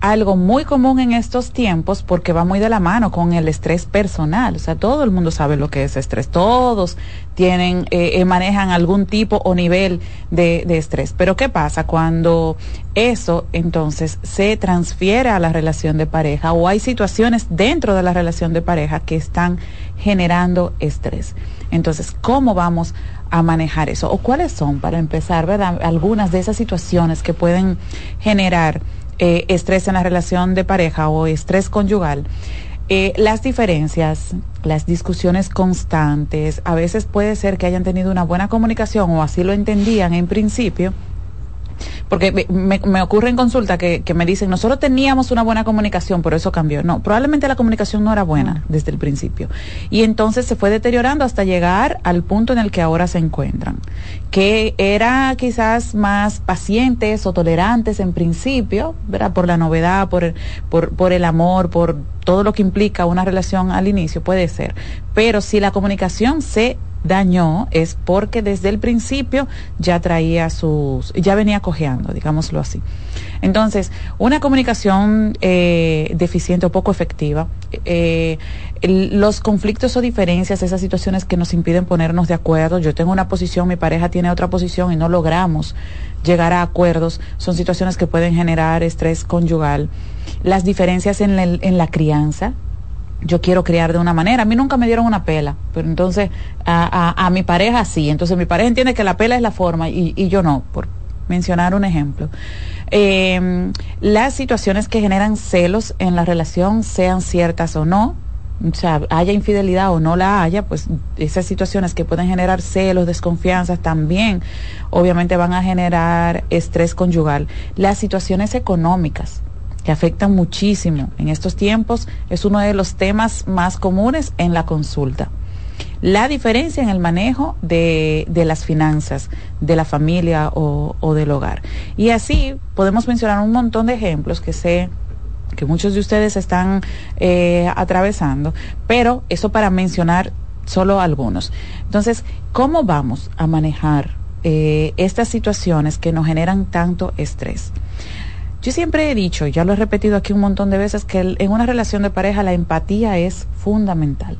algo muy común en estos tiempos porque va muy de la mano con el estrés personal. O sea, todo el mundo sabe lo que es estrés. Todos tienen, eh, eh, manejan algún tipo o nivel de, de, estrés. Pero ¿qué pasa cuando eso entonces se transfiere a la relación de pareja o hay situaciones dentro de la relación de pareja que están generando estrés? Entonces, ¿cómo vamos a manejar eso? ¿O cuáles son, para empezar, verdad, algunas de esas situaciones que pueden generar eh, estrés en la relación de pareja o estrés conyugal, eh, las diferencias, las discusiones constantes, a veces puede ser que hayan tenido una buena comunicación o así lo entendían en principio, porque me, me ocurre en consulta que, que, me dicen, nosotros teníamos una buena comunicación, pero eso cambió. No, probablemente la comunicación no era buena desde el principio. Y entonces se fue deteriorando hasta llegar al punto en el que ahora se encuentran. Que era quizás más pacientes o tolerantes en principio, ¿verdad? Por la novedad, por, por, por el amor, por todo lo que implica una relación al inicio, puede ser. Pero si la comunicación se dañó es porque desde el principio ya traía sus, ya venía cojeando, digámoslo así. Entonces, una comunicación eh, deficiente o poco efectiva, eh, los conflictos o diferencias, esas situaciones que nos impiden ponernos de acuerdo, yo tengo una posición, mi pareja tiene otra posición y no logramos llegar a acuerdos, son situaciones que pueden generar estrés conyugal. Las diferencias en, en la crianza, yo quiero criar de una manera. A mí nunca me dieron una pela, pero entonces a, a, mi pareja sí. Entonces mi pareja entiende que la pela es la forma y, y yo no, por mencionar un ejemplo. Eh, las situaciones que generan celos en la relación, sean ciertas o no, o sea, haya infidelidad o no la haya, pues esas situaciones que pueden generar celos, desconfianzas, también obviamente van a generar estrés conyugal. Las situaciones económicas, que afectan muchísimo en estos tiempos, es uno de los temas más comunes en la consulta. La diferencia en el manejo de, de las finanzas, de la familia o, del hogar. Y así podemos mencionar un montón de ejemplos que sé que muchos de ustedes están eh, atravesando, pero eso para mencionar solo algunos. Entonces, ¿cómo vamos a manejar eh, estas situaciones que nos generan tanto estrés? Yo siempre he dicho, ya lo he repetido aquí un montón de veces, que en una relación de pareja la empatía es fundamental.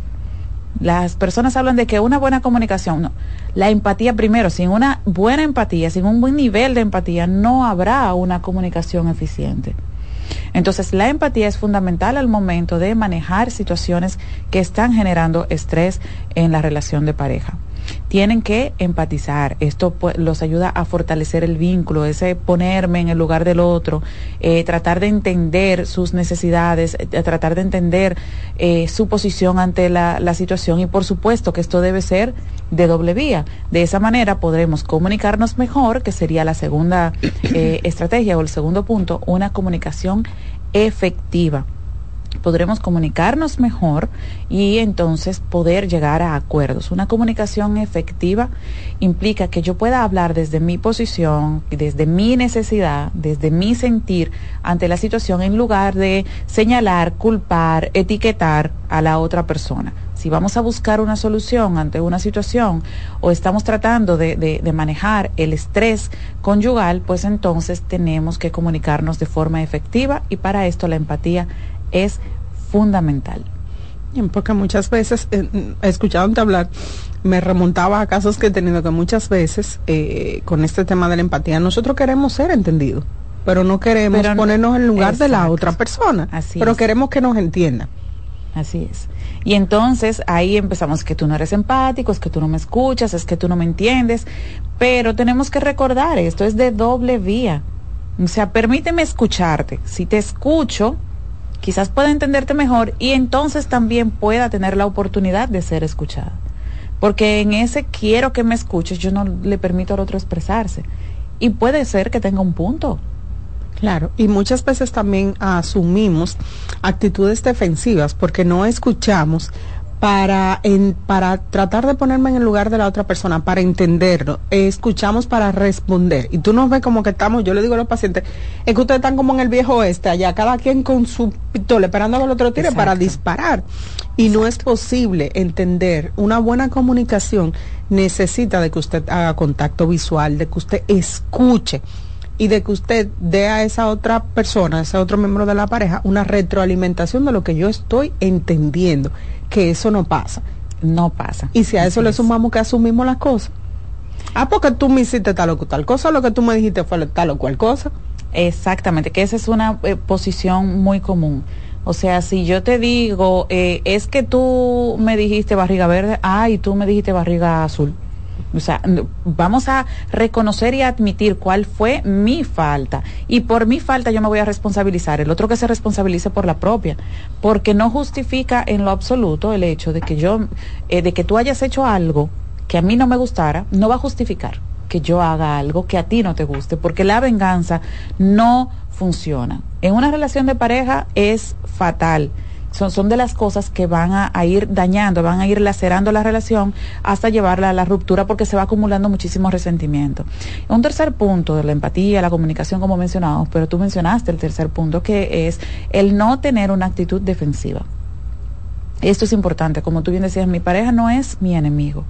Las personas hablan de que una buena comunicación, no. La empatía primero, sin una buena empatía, sin un buen nivel de empatía, no habrá una comunicación eficiente. Entonces, la empatía es fundamental al momento de manejar situaciones que están generando estrés en la relación de pareja. Tienen que empatizar. Esto pues, los ayuda a fortalecer el vínculo, ese ponerme en el lugar del otro, eh, tratar de entender sus necesidades, eh, tratar de entender eh, su posición ante la, la situación y por supuesto que esto debe ser de doble vía. De esa manera podremos comunicarnos mejor, que sería la segunda estrategia o el segundo punto, una comunicación efectiva podremos comunicarnos mejor y entonces poder llegar a acuerdos. Una comunicación efectiva implica que yo pueda hablar desde mi posición, desde mi necesidad, desde mi sentir ante la situación en lugar de señalar, culpar, etiquetar a la otra persona. Si vamos a buscar una solución ante una situación o estamos tratando de, manejar el estrés conyugal, pues entonces tenemos que comunicarnos de forma efectiva y para esto la empatía es fundamental. Porque muchas veces, eh, escuchándote hablar, me remontaba a casos que he tenido que muchas veces, eh, con este tema de la empatía, nosotros queremos ser entendidos, pero no queremos ponernos en lugar de la otra persona, Así pero queremos que nos entienda. Así es. Y entonces ahí empezamos que tú no eres empático, es que tú no me escuchas, es que tú no me entiendes, pero tenemos que recordar, esto es de doble vía. O sea, permíteme escucharte. Si te escucho, quizás pueda entenderte mejor y entonces también pueda tener la oportunidad de ser escuchada. Porque en ese quiero que me escuches, yo no le permito al otro expresarse. Y puede ser que tenga un punto. Claro, y muchas veces también asumimos actitudes defensivas porque no escuchamos para, en, para tratar de ponerme en el lugar de la otra persona, para entenderlo. escuchamos para responder. Y tú nos ves como que estamos, yo le digo a los pacientes, es que ustedes están como en el viejo este, allá cada quien con su pistola, esperando a que el otro tire para disparar. Y no es posible entender. Una buena comunicación necesita de que usted haga contacto visual, de que usted escuche y de que usted dé a esa otra persona, a ese otro miembro de la pareja, una retroalimentación de lo que yo estoy entendiendo que eso no pasa. No pasa. Y si a eso le sumamos que asumimos las cosas. Ah, porque tú me hiciste tal o tal cosa, lo que tú me dijiste fue tal o cual cosa. Exactamente, que esa es una eh, posición muy común. O sea, si yo te digo, eh, es que tú me dijiste barriga verde, ah, y tú me dijiste barriga azul. O sea, vamos a reconocer y admitir cuál fue mi falta. Y por mi falta yo me voy a responsabilizar. El otro que se responsabilice por la propia. Porque no justifica en lo absoluto el hecho de que yo, eh, de que tú hayas hecho algo que a mí no me gustara, no va a justificar que yo haga algo que a ti no te guste. Porque la venganza no funciona. En una relación de pareja es fatal son, de las cosas que van a, ir dañando, van a ir lacerando la relación hasta llevarla a la ruptura porque se va acumulando muchísimo resentimiento. Un tercer punto de la empatía, la comunicación, como mencionamos, pero tú mencionaste el tercer punto que es el no tener una actitud defensiva. Esto es importante, como tú bien decías, mi pareja no es mi enemigo.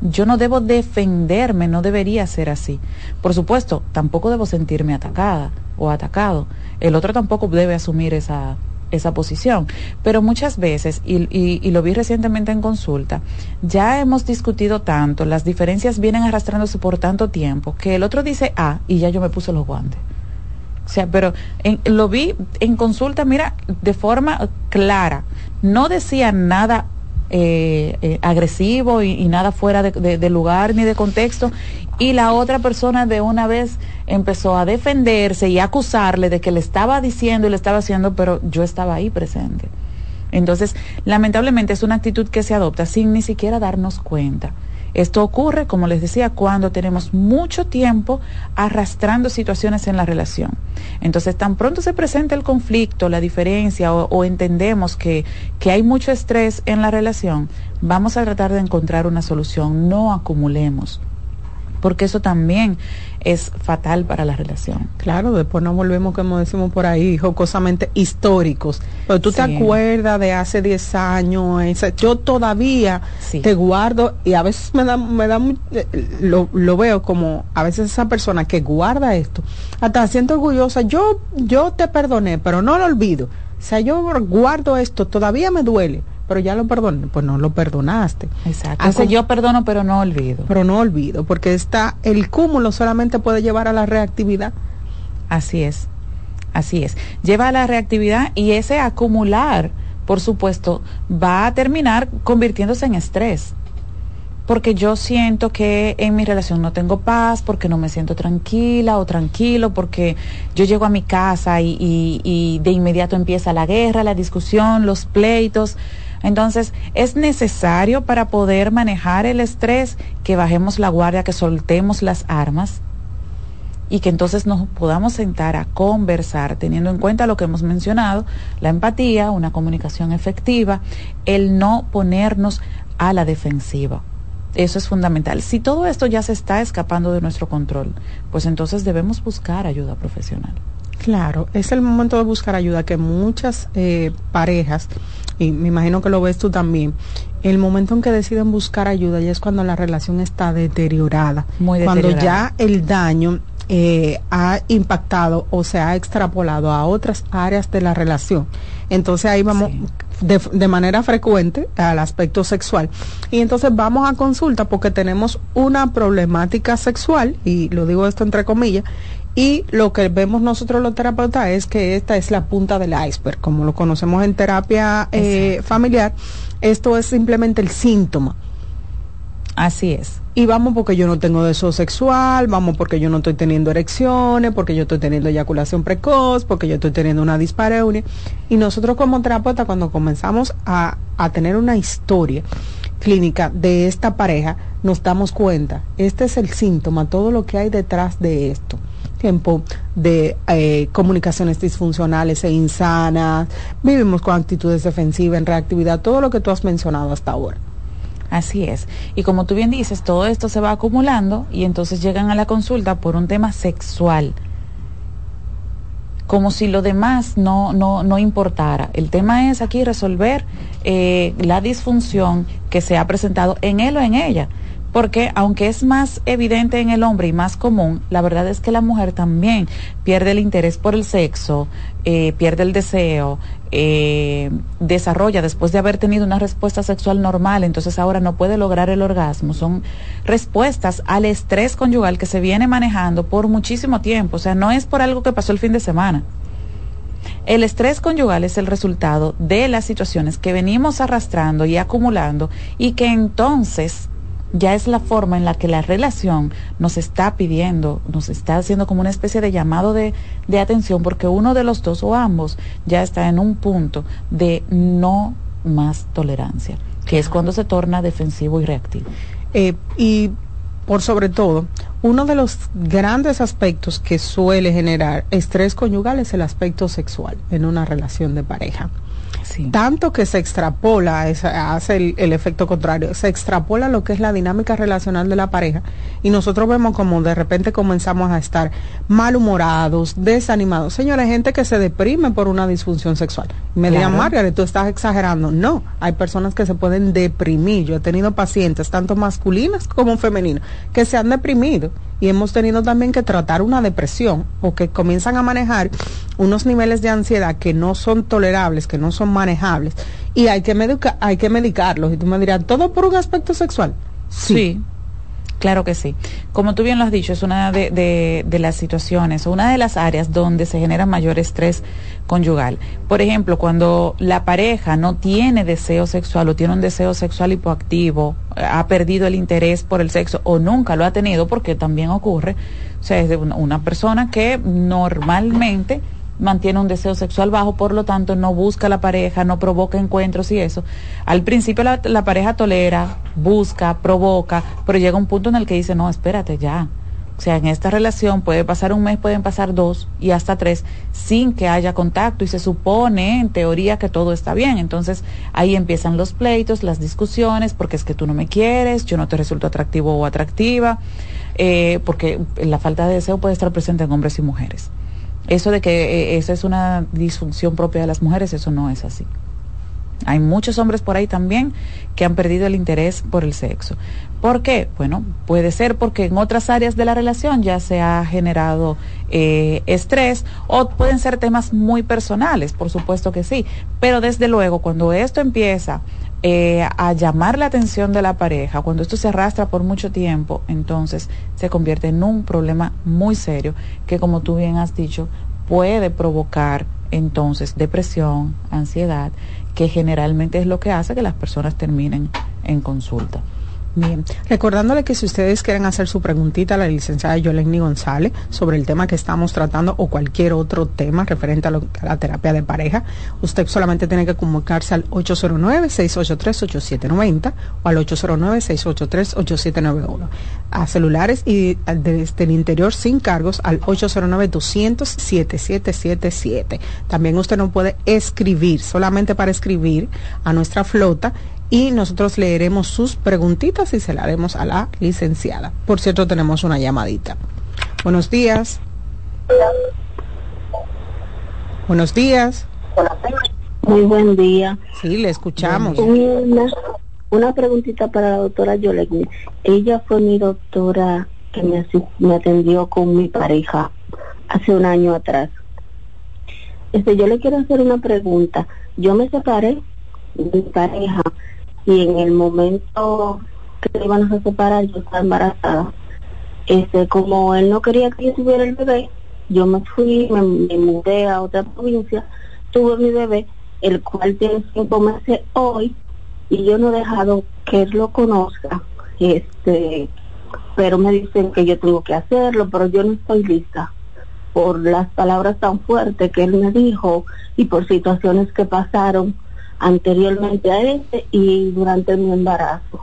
Yo no debo defenderme, no debería ser así. Por supuesto, tampoco debo sentirme atacada o atacado. El otro tampoco debe asumir esa, esa posición. Pero muchas veces, y, y, lo vi recientemente en consulta, ya hemos discutido tanto, las diferencias vienen arrastrándose por tanto tiempo, que el otro dice A y ya yo me puse los guantes. O sea, pero lo vi en consulta, mira, de forma clara. No decía nada eh, eh, agresivo y, nada fuera de, lugar ni de contexto y la otra persona de una vez empezó a defenderse y a acusarle de que le estaba diciendo y le estaba haciendo, pero yo estaba ahí presente. Entonces, lamentablemente es una actitud que se adopta sin ni siquiera darnos cuenta. Esto ocurre, como les decía, cuando tenemos mucho tiempo arrastrando situaciones en la relación. Entonces, tan pronto se presenta el conflicto, la diferencia o, entendemos que, que hay mucho estrés en la relación, vamos a tratar de encontrar una solución, no acumulemos porque eso también es fatal para la relación. Claro, después nos volvemos, como decimos por ahí, jocosamente históricos. Pero tú te acuerdas de hace 10 años, yo todavía te guardo y a veces me da, me da eh, lo, lo, veo como a veces esa persona que guarda esto, hasta siento orgullosa, yo, yo te perdoné, pero no lo olvido. O sea, yo guardo esto, todavía me duele pero ya lo perdoné, pues no lo perdonaste. Exacto. Entonces yo perdono, pero no olvido. Pero no olvido, porque está el cúmulo solamente puede llevar a la reactividad. Así es, así es. Lleva a la reactividad y ese acumular, por supuesto, va a terminar convirtiéndose en estrés. porque yo siento que en mi relación no tengo paz, porque no me siento tranquila o tranquilo, porque yo llego a mi casa y, y de inmediato empieza la guerra, la discusión, los pleitos. Entonces, es necesario para poder manejar el estrés que bajemos la guardia, que soltemos las armas y que entonces nos podamos sentar a conversar, teniendo en cuenta lo que hemos mencionado, la empatía, una comunicación efectiva, el no ponernos a la defensiva. Eso es fundamental. Si todo esto ya se está escapando de nuestro control, pues entonces debemos buscar ayuda profesional. Claro, es el momento de buscar ayuda que muchas eh, parejas, y me imagino que lo ves tú también, el momento en que deciden buscar ayuda ya es cuando la relación está deteriorada. Muy deteriorada. Cuando ya el daño eh, ha impactado o se ha extrapolado a otras áreas de la relación. Entonces ahí vamos de, de, manera frecuente al aspecto sexual. Y entonces vamos a consulta porque tenemos una problemática sexual, y lo digo esto entre comillas, y lo que vemos nosotros los terapeutas es que esta es la punta del iceberg, como lo conocemos en terapia eh, familiar, esto es simplemente el síntoma. Así es y vamos porque yo no tengo deseo sexual, vamos porque yo no estoy teniendo erecciones, porque yo estoy teniendo eyaculación precoz, porque yo estoy teniendo una dispareunia. Y nosotros como terapeuta cuando comenzamos a, a tener una historia clínica de esta pareja, nos damos cuenta, este es el síntoma, todo lo que hay detrás de esto tiempo de eh, comunicaciones disfuncionales e insanas, vivimos con actitudes defensivas, en reactividad, todo lo que tú has mencionado hasta ahora. Así es. Y como tú bien dices, todo esto se va acumulando y entonces llegan a la consulta por un tema sexual. Como si lo demás no, no, no importara. El tema es aquí resolver eh, la disfunción que se ha presentado en él o en ella porque aunque es más evidente en el hombre y más común, la verdad es que la mujer también pierde el interés por el sexo, eh, pierde el deseo, eh, desarrolla después de haber tenido una respuesta sexual normal, entonces ahora no puede lograr el orgasmo. Son respuestas al estrés conyugal que se viene manejando por muchísimo tiempo, o sea, no es por algo que pasó el fin de semana. El estrés conyugal es el resultado de las situaciones que venimos arrastrando y acumulando y que entonces ya es la forma en la que la relación nos está pidiendo, nos está haciendo como una especie de llamado de, de, atención porque uno de los dos o ambos ya está en un punto de no más tolerancia, que es cuando se torna defensivo y reactivo. Eh, y por sobre todo, uno de los grandes aspectos que suele generar estrés conyugal es el aspecto sexual en una relación de pareja. Tanto que se extrapola, hace el, efecto contrario, se extrapola lo que es la dinámica relacional de la pareja y nosotros vemos como de repente comenzamos a estar malhumorados, desanimados. Señores, gente que se deprime por una disfunción sexual. Me claro. Margaret, tú estás exagerando. No, hay personas que se pueden deprimir. Yo he tenido pacientes, tanto masculinas como femeninas, que se han deprimido y hemos tenido también que tratar una depresión o que comienzan a manejar unos niveles de ansiedad que no son tolerables, que no son manejables y hay que, medica hay que medicarlos. Y tú me dirás, ¿todo por un aspecto sexual? sí. Claro que sí. Como tú bien lo has dicho, es una de, de, las situaciones, una de las áreas donde se genera mayor estrés conyugal. Por ejemplo, cuando la pareja no tiene deseo sexual o tiene un deseo sexual hipoactivo, ha perdido el interés por el sexo o nunca lo ha tenido, porque también ocurre, o sea, es de una persona que normalmente mantiene un deseo sexual bajo, por lo tanto no busca la pareja, no provoca encuentros y eso. Al principio la, la, pareja tolera, busca, provoca, pero llega un punto en el que dice, no, espérate ya. O sea, en esta relación puede pasar un mes, pueden pasar dos y hasta tres sin que haya contacto y se supone en teoría que todo está bien. Entonces ahí empiezan los pleitos, las discusiones, porque es que tú no me quieres, yo no te resulto atractivo o atractiva, eh, porque la falta de deseo puede estar presente en hombres y mujeres. Eso de que eh, esa es una disfunción propia de las mujeres, eso no es así. Hay muchos hombres por ahí también que han perdido el interés por el sexo. ¿Por qué? Bueno, puede ser porque en otras áreas de la relación ya se ha generado eh, estrés o pueden ser temas muy personales, por supuesto que sí. Pero desde luego, cuando esto empieza eh, a llamar la atención de la pareja, cuando esto se arrastra por mucho tiempo, entonces se convierte en un problema muy serio que, como tú bien has dicho, puede provocar entonces depresión, ansiedad, que generalmente es lo que hace que las personas terminen en consulta. Bien, recordándole que si ustedes quieren hacer su preguntita a la licenciada Yoleni González sobre el tema que estamos tratando o cualquier otro tema referente a, la terapia de pareja, usted solamente tiene que comunicarse al 809-683-8790 o al 809-683-8791. A celulares y desde el interior sin cargos al 809-200-7777. También usted no puede escribir, solamente para escribir a nuestra flota y nosotros leeremos sus preguntitas y se las haremos a la licenciada. Por cierto, tenemos una llamadita. Buenos días. Buenos días. Muy buen día. Sí, le escuchamos. Una, preguntita para la doctora Yolegui. Ella fue mi doctora que me, me atendió con mi pareja hace un año atrás. Este, yo le quiero hacer una pregunta. Yo me separé de mi pareja y en el momento que íbamos a separar yo estaba embarazada. Este, como él no quería que yo tuviera el bebé, yo me fui, me, mudé a otra provincia, tuve mi bebé, el cual tiene cinco meses hoy, y yo no he dejado que él lo conozca, este, pero me dicen que yo tengo que hacerlo, pero yo no estoy lista por las palabras tan fuertes que él me dijo y por situaciones que pasaron anteriormente a este y durante mi embarazo.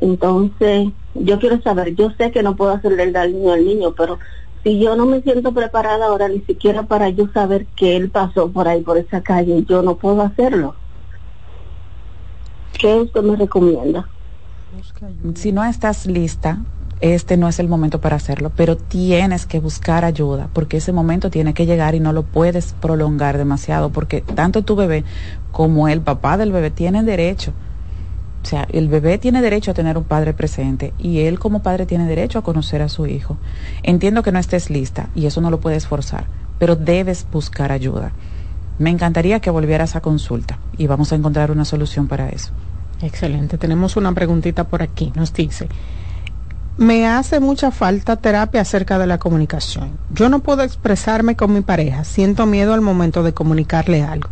Entonces, yo quiero saber, yo sé que no puedo hacerle el daño al niño, pero si yo no me siento preparada ahora ni siquiera para yo saber que él pasó por ahí, por esa calle, yo no puedo hacerlo. ¿Qué usted me recomienda? Si no estás lista, este no es el momento para hacerlo, pero tienes que buscar ayuda, porque ese momento tiene que llegar y no lo puedes prolongar demasiado, porque tanto tu bebé como el papá del bebé tienen derecho. O sea, el bebé tiene derecho a tener un padre presente y él como padre tiene derecho a conocer a su hijo. Entiendo que no estés lista y eso no lo puedes forzar, pero debes buscar ayuda. Me encantaría que volvieras a consulta y vamos a encontrar una solución para eso. Excelente. Tenemos una preguntita por aquí. Nos dice, me hace mucha falta terapia acerca de la comunicación. Yo no puedo expresarme con mi pareja, siento miedo al momento de comunicarle algo.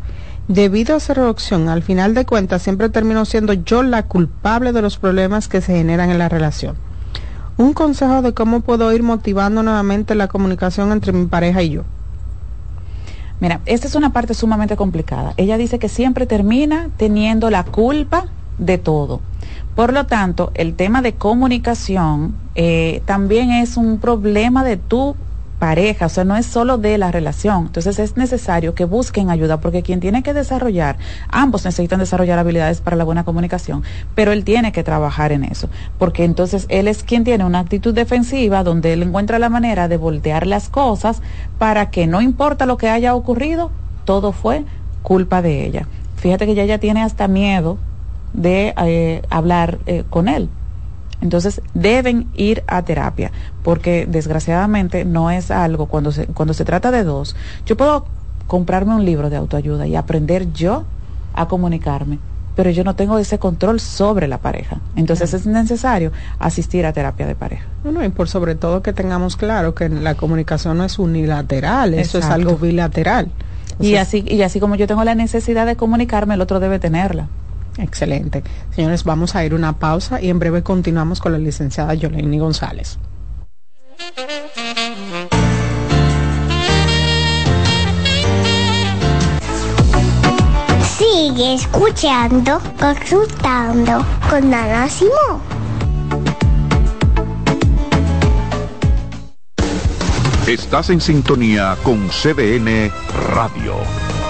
Debido a esa reducción, al final de cuentas siempre termino siendo yo la culpable de los problemas que se generan en la relación. Un consejo de cómo puedo ir motivando nuevamente la comunicación entre mi pareja y yo. Mira, esta es una parte sumamente complicada. Ella dice que siempre termina teniendo la culpa de todo. Por lo tanto, el tema de comunicación eh, también es un problema de tu pareja, o sea, no es solo de la relación. Entonces es necesario que busquen ayuda porque quien tiene que desarrollar, ambos necesitan desarrollar habilidades para la buena comunicación, pero él tiene que trabajar en eso, porque entonces él es quien tiene una actitud defensiva donde él encuentra la manera de voltear las cosas para que no importa lo que haya ocurrido, todo fue culpa de ella. Fíjate que ella ya tiene hasta miedo de eh, hablar eh, con él. Entonces deben ir a terapia, porque desgraciadamente no es algo, cuando se, cuando se trata de dos, yo puedo comprarme un libro de autoayuda y aprender yo a comunicarme, pero yo no tengo ese control sobre la pareja. Entonces es necesario asistir a terapia de pareja. Bueno, y por sobre todo que tengamos claro que la comunicación no es unilateral, eso es algo bilateral. y así, y así como yo tengo la necesidad de comunicarme, el otro debe tenerla. Excelente. Señores, vamos a ir una pausa y en breve continuamos con la licenciada Yoleni González. Sigue escuchando, consultando con Ana Simón. Estás en sintonía con CDN Radio.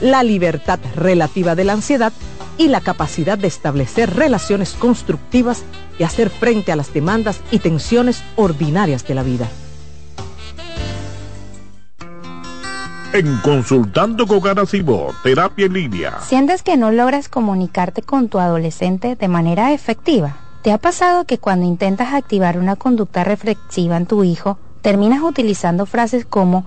la libertad relativa de la ansiedad y la capacidad de establecer relaciones constructivas y hacer frente a las demandas y tensiones ordinarias de la vida. En Consultando con Garacimo, Terapia en Línea. ¿Sientes que no logras comunicarte con tu adolescente de manera efectiva? ¿Te ha pasado que cuando intentas activar una conducta reflexiva en tu hijo, terminas utilizando frases como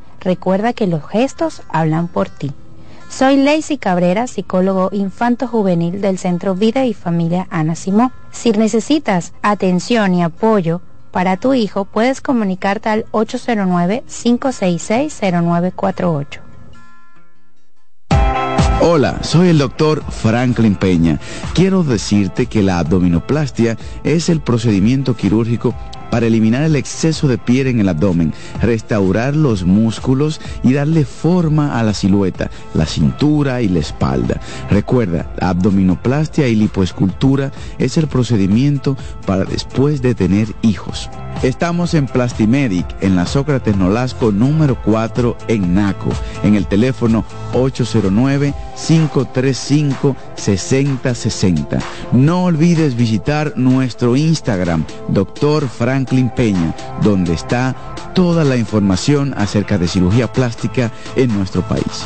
Recuerda que los gestos hablan por ti. Soy Lacey Cabrera, psicólogo infanto-juvenil del Centro Vida y Familia Ana Simó. Si necesitas atención y apoyo para tu hijo, puedes comunicarte al 809-566-0948. Hola, soy el doctor Franklin Peña. Quiero decirte que la abdominoplastia es el procedimiento quirúrgico para eliminar el exceso de piel en el abdomen, restaurar los músculos y darle forma a la silueta, la cintura y la espalda. Recuerda, abdominoplastia y lipoescultura es el procedimiento para después de tener hijos. Estamos en Plastimedic, en la Sócrates Nolasco número 4 en Naco, en el teléfono 809-535-6060. No olvides visitar nuestro Instagram, Dr. Franklin Peña, donde está toda la información acerca de cirugía plástica en nuestro país.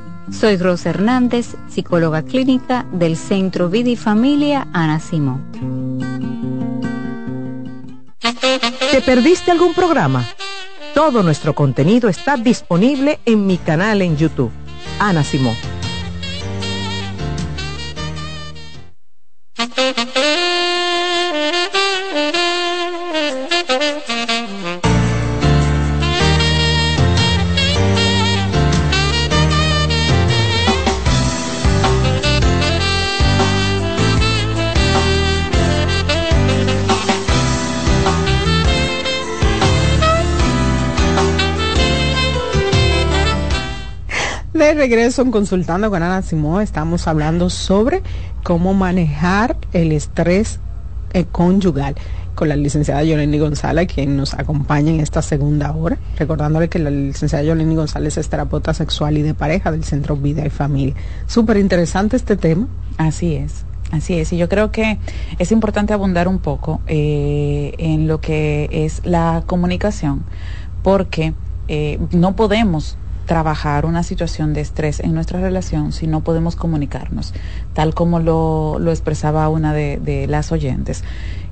Soy Rosa Hernández, psicóloga clínica del Centro Vida y Familia Ana Simón. ¿Te perdiste algún programa? Todo nuestro contenido está disponible en mi canal en YouTube, Ana Simón. De regreso en Consultando con Ana Simón, estamos hablando sobre cómo manejar el estrés eh, conyugal con la licenciada Yoleni González, quien nos acompaña en esta segunda hora, recordándole que la licenciada Yoleni González es terapeuta sexual y de pareja del Centro Vida y Familia. Súper interesante este tema. Así es. Así es, y yo creo que es importante abundar un poco eh, en lo que es la comunicación, porque eh, no podemos trabajar una situación de estrés en nuestra relación si no podemos comunicarnos, tal como lo, lo expresaba una de, las oyentes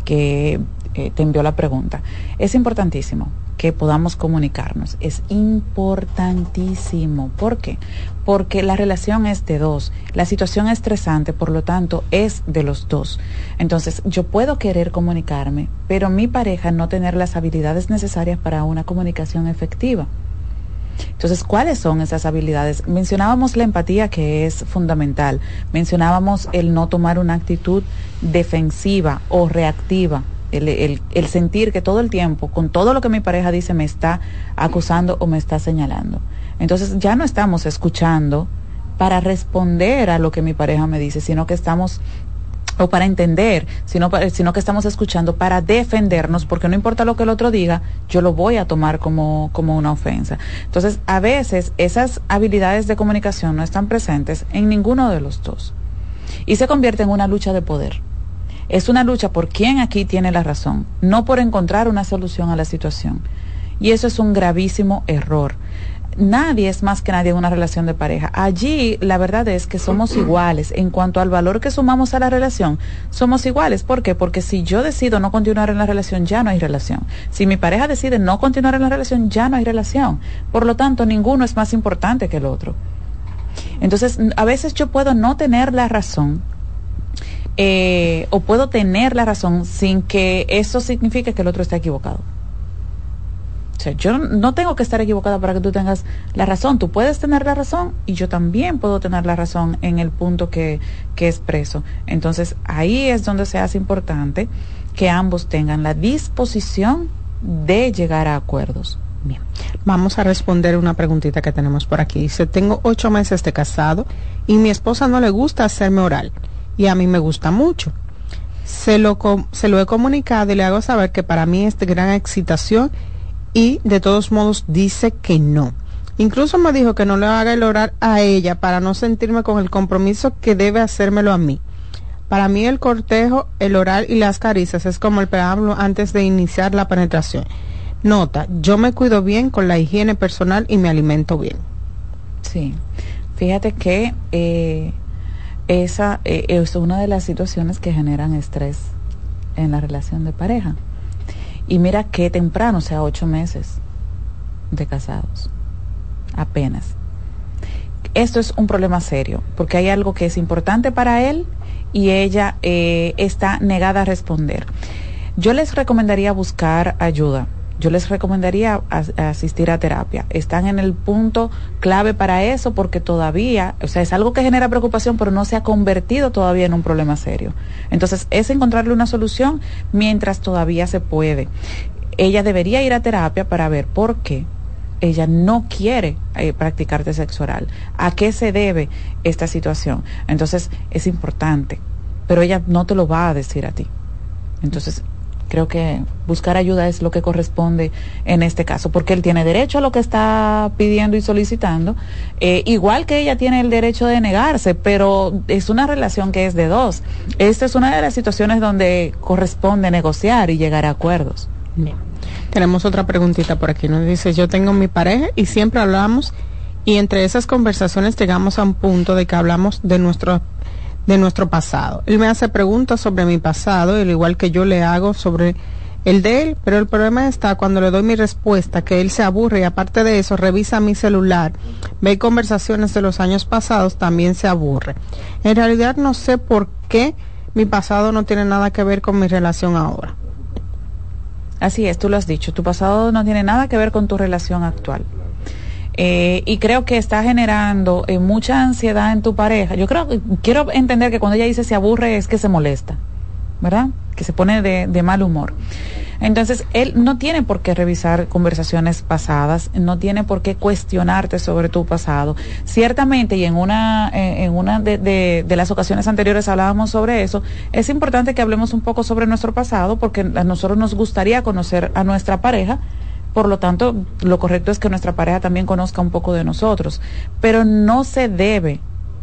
que eh, te envió la pregunta. Es importantísimo que podamos comunicarnos. Es importantísimo. ¿Por qué? Porque la relación es de dos. La situación es estresante, por lo tanto, es de los dos. Entonces, yo puedo querer comunicarme, pero mi pareja no tener las habilidades necesarias para una comunicación efectiva. Entonces, ¿cuáles son esas habilidades? Mencionábamos la empatía, que es fundamental. Mencionábamos el no tomar una actitud defensiva o reactiva el, el, sentir que todo el tiempo, con todo lo que mi pareja dice, me está acusando o me está señalando. Entonces ya no estamos escuchando para responder a lo que mi pareja me dice, sino que estamos o para entender, sino, sino que estamos escuchando para defendernos, porque no importa lo que el otro diga, yo lo voy a tomar como, como una ofensa. Entonces, a veces esas habilidades de comunicación no están presentes en ninguno de los dos. Y se convierte en una lucha de poder. Es una lucha por quién aquí tiene la razón, no por encontrar una solución a la situación. Y eso es un gravísimo error. Nadie es más que nadie en una relación de pareja. Allí la verdad es que somos iguales. En cuanto al valor que sumamos a la relación, somos iguales. ¿Por qué? Porque si yo decido no continuar en la relación, ya no hay relación. Si mi pareja decide no continuar en la relación, ya no hay relación. Por lo tanto, ninguno es más importante que el otro. Entonces, a veces yo puedo no tener la razón, eh, o puedo tener la razón sin que eso signifique que el otro está equivocado. Yo no tengo que estar equivocada para que tú tengas la razón. Tú puedes tener la razón y yo también puedo tener la razón en el punto que, que expreso. Entonces, ahí es donde se hace importante que ambos tengan la disposición de llegar a acuerdos. Bien, vamos a responder una preguntita que tenemos por aquí. Dice, tengo ocho meses de casado y mi esposa no le gusta hacerme oral y a mí me gusta mucho. Se lo, se lo he comunicado y le hago saber que para mí es de gran excitación y de todos modos dice que no. Incluso me dijo que no le haga el orar a ella para no sentirme con el compromiso que debe hacérmelo a mí. Para mí el cortejo, el oral y las caricias es como el preámbulo antes de iniciar la penetración. Nota, yo me cuido bien con la higiene personal y me alimento bien. Sí, fíjate que eh, esa eh, es una de las situaciones que generan estrés en la relación de pareja. Y mira qué temprano, o sea, ocho meses de casados, apenas. Esto es un problema serio, porque hay algo que es importante para él y ella eh, está negada a responder. Yo les recomendaría buscar ayuda yo les recomendaría asistir a terapia. Están en el punto clave para eso porque todavía, o sea, es algo que genera preocupación, pero no se ha convertido todavía en un problema serio. Entonces, es encontrarle una solución mientras todavía se puede. Ella debería ir a terapia para ver por qué ella no quiere eh, practicar sexo oral. ¿A qué se debe esta situación? Entonces, es importante, pero ella no te lo va a decir a ti. Entonces, creo que buscar ayuda es lo que corresponde en este caso, porque él tiene derecho a lo que está pidiendo y solicitando, eh, igual que ella tiene el derecho de negarse, pero es una relación que es de dos. Esta es una de las situaciones donde corresponde negociar y llegar a acuerdos. Tenemos otra preguntita por aquí. Nos dice, yo tengo mi pareja y siempre hablamos y entre esas conversaciones llegamos a un punto de que hablamos de nuestro de nuestro pasado. Él me hace preguntas sobre mi pasado, al igual que yo le hago sobre el de él, pero el problema está cuando le doy mi respuesta, que él se aburre y aparte de eso revisa mi celular, ve conversaciones de los años pasados, también se aburre. En realidad no sé por qué mi pasado no tiene nada que ver con mi relación ahora. Así es, tú lo has dicho, tu pasado no tiene nada que ver con tu relación actual. Eh, y creo que está generando eh, mucha ansiedad en tu pareja. Yo creo quiero entender que cuando ella dice se aburre es que se molesta, ¿verdad? Que se pone de, de mal humor. Entonces, él no tiene por qué revisar conversaciones pasadas, no tiene por qué cuestionarte sobre tu pasado. Ciertamente, y en una, eh, en una de, de, de, las ocasiones anteriores hablábamos sobre eso, es importante que hablemos un poco sobre nuestro pasado porque a nosotros nos gustaría conocer a nuestra pareja por lo tanto, lo correcto es que nuestra pareja también conozca un poco de nosotros, pero no se debe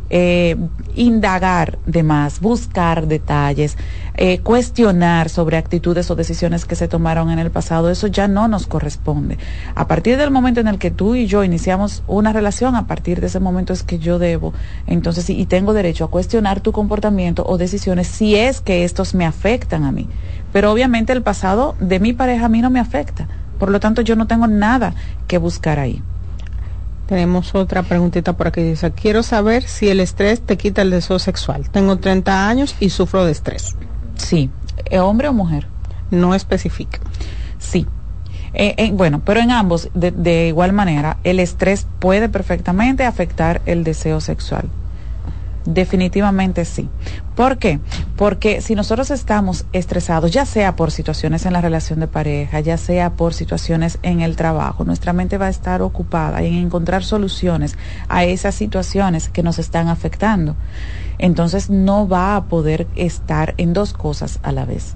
eh, indagar de más, buscar detalles, eh, cuestionar sobre actitudes o decisiones que se tomaron en el pasado, eso ya no nos corresponde. A partir del momento en el que tú y yo iniciamos una relación, a partir de ese momento es que yo debo, entonces, y tengo derecho a cuestionar tu comportamiento o decisiones si es que estos me afectan a mí. Pero obviamente el pasado de mi pareja a mí no me afecta. Por lo tanto, yo no tengo nada que buscar ahí. Tenemos otra preguntita por aquí. Dice, quiero saber si el estrés te quita el deseo sexual. Tengo 30 años y sufro de estrés. Sí. ¿Eh, ¿Hombre o mujer? No especifica. Sí. Eh, eh, bueno, pero en ambos, de, de igual manera, el estrés puede perfectamente afectar el deseo sexual. Definitivamente sí. ¿Por qué? Porque si nosotros estamos estresados, ya sea por situaciones en la relación de pareja, ya sea por situaciones en el trabajo, nuestra mente va a estar ocupada en encontrar soluciones a esas situaciones que nos están afectando. Entonces no va a poder estar en dos cosas a la vez.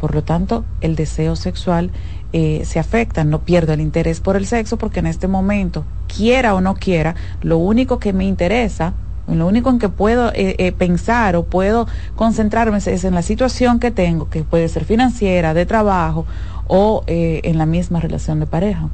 Por lo tanto, el deseo sexual eh, se afecta, no pierdo el interés por el sexo porque en este momento, quiera o no quiera, lo único que me interesa lo único en que puedo eh, eh, pensar o puedo concentrarme es en la situación que tengo, que puede ser financiera, de trabajo o eh, en la misma relación de pareja.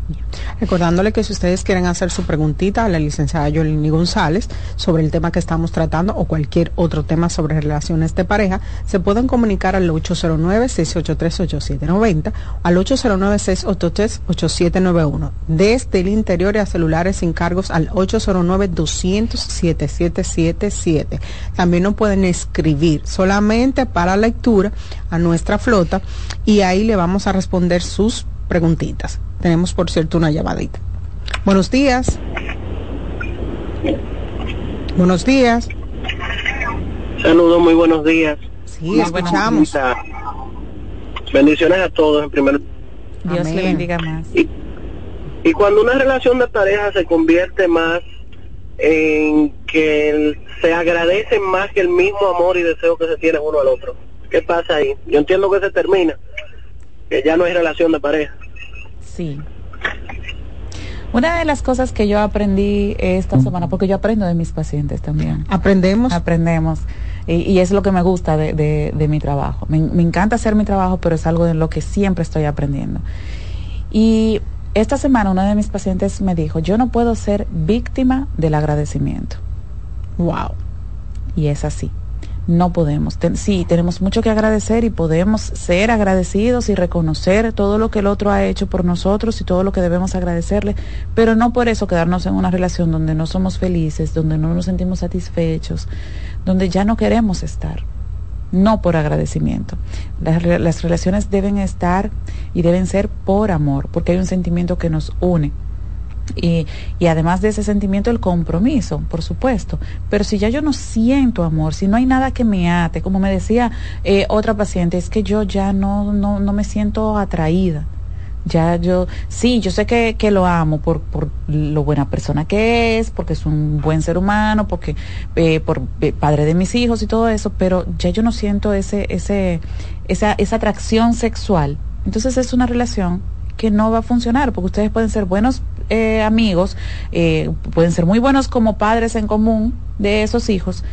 Recordándole que si ustedes quieren hacer su preguntita a la licenciada Yolini González sobre el tema que estamos tratando o cualquier otro tema sobre relaciones de pareja, se pueden comunicar al 809-683-8790 al 809-683-8791 desde el interior y a celulares sin cargos al 809-200-7777. También nos pueden escribir solamente para lectura a nuestra flota y ahí le vamos a responder sus preguntitas. Tenemos, por cierto, una llamadita. Buenos días. Buenos días. Saludos, muy buenos días. Sí, escuchamos. Bendiciones a todos en primer Dios le bendiga más. Y, y cuando una relación de pareja se convierte más en que se agradece más que el mismo amor y deseo que se tiene uno al otro. ¿Qué pasa ahí? Yo entiendo que se termina, que ya no hay relación de pareja. Sí. Una de las cosas que yo aprendí esta semana, porque yo aprendo de mis pacientes también. Aprendemos. Aprendemos. Y, y es lo que me gusta de, de, de mi trabajo. Me, me, encanta hacer mi trabajo, pero es algo de lo que siempre estoy aprendiendo. Y esta semana una de mis pacientes me dijo, yo no puedo ser víctima del agradecimiento. Wow. Y es así no podemos. Sí, tenemos mucho que agradecer y podemos ser agradecidos y reconocer todo lo que el otro ha hecho por nosotros y todo lo que debemos agradecerle, pero no por eso quedarnos en una relación donde no somos felices, donde no nos sentimos satisfechos, donde ya no queremos estar. No por agradecimiento. Las relaciones deben estar y deben ser por amor, porque hay un sentimiento que nos une. Y, y, además de ese sentimiento el compromiso, por supuesto. Pero si ya yo no siento amor, si no hay nada que me ate, como me decía eh, otra paciente, es que yo ya no, no, no me siento atraída. Ya yo, sí, yo sé que, que lo amo por, por lo buena persona que es, porque es un buen ser humano, porque eh, por eh, padre de mis hijos y todo eso, pero ya yo no siento ese, ese, esa, esa atracción sexual. Entonces es una relación que no va a funcionar, porque ustedes pueden ser buenos eh, amigos, eh, pueden ser muy buenos como padres en común de esos hijos,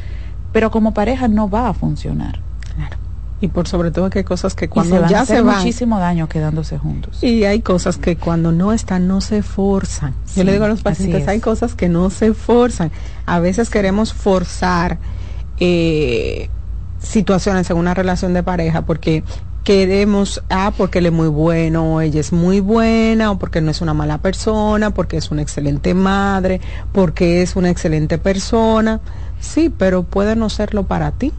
pero como pareja no va a funcionar. Claro. Y por sobre todo que hay cosas que cuando se van ya a hacer se van muchísimo daño quedándose juntos. y hay cosas que cuando no están no se forzan. Sí, Yo le digo a los pacientes, es. hay cosas que no se forzan. A veces queremos forzar eh, situaciones en una relación de pareja porque queremos, ah, porque él es muy bueno, o ella es muy buena, o porque no es una mala persona, porque es una excelente madre, porque es una excelente persona. Sí, pero puede no serlo para ti.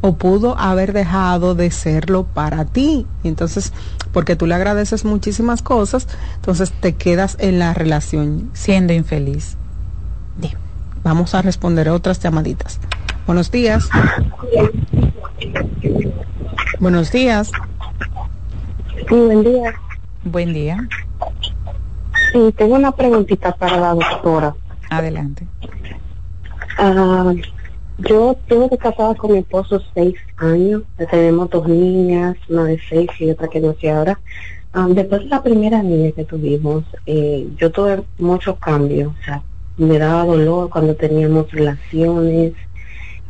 O pudo haber dejado de serlo para ti. Entonces, porque tú le agradeces muchísimas cosas, entonces te quedas en la relación. Siendo infeliz. Bien. Vamos a responder otras llamaditas. Buenos días. Buenos días. Sí, buen día. Buen día. Sí, tengo una preguntita para la doctora. Adelante. Uh, yo tengo que casada con mi esposo seis años. Tenemos dos niñas, una de seis y otra que no sé ahora. Um, después de la primera niña que tuvimos, eh, yo tuve muchos cambios. O sea, me daba dolor cuando teníamos relaciones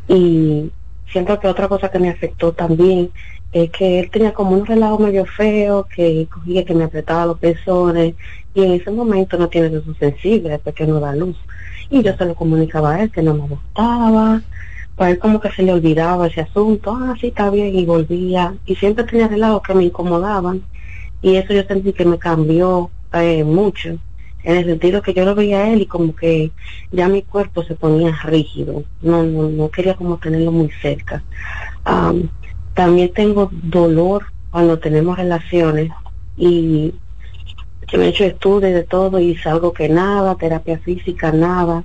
y siento que otra cosa que me afectó también es que él tenía como un relajo medio feo, que cogía, que me apretaba los pezones y en ese momento no tiene eso sensible después que no da luz. Y yo se lo comunicaba a él que no me gustaba, para él como que se le olvidaba ese asunto, ah, sí, está bien, y volvía. Y siempre tenía relajos que me incomodaban y eso yo sentí que me cambió eh, mucho en el sentido que yo lo veía a él y como que ya mi cuerpo se ponía rígido, no, no, no quería como tenerlo muy cerca. también tengo dolor cuando tenemos relaciones y yo me he hecho estudios de todo y salgo que nada, terapia física, nada.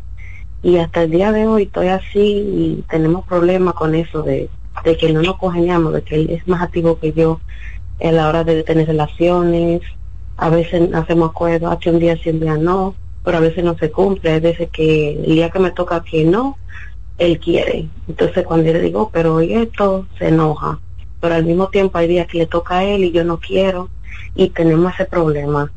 Y hasta el día de hoy estoy así y tenemos problemas con eso de, de que no nos congeniamos, de que él es más activo que yo en la hora de tener relaciones, a veces hacemos acuerdos, hace un día sí, un día no, pero a veces no se cumple, hay veces que el día que me toca que no, él quiere. Entonces cuando yo le digo, pero hoy esto, se enoja. Pero al mismo tiempo hay días que le toca a él y yo no quiero y tenemos ese problema.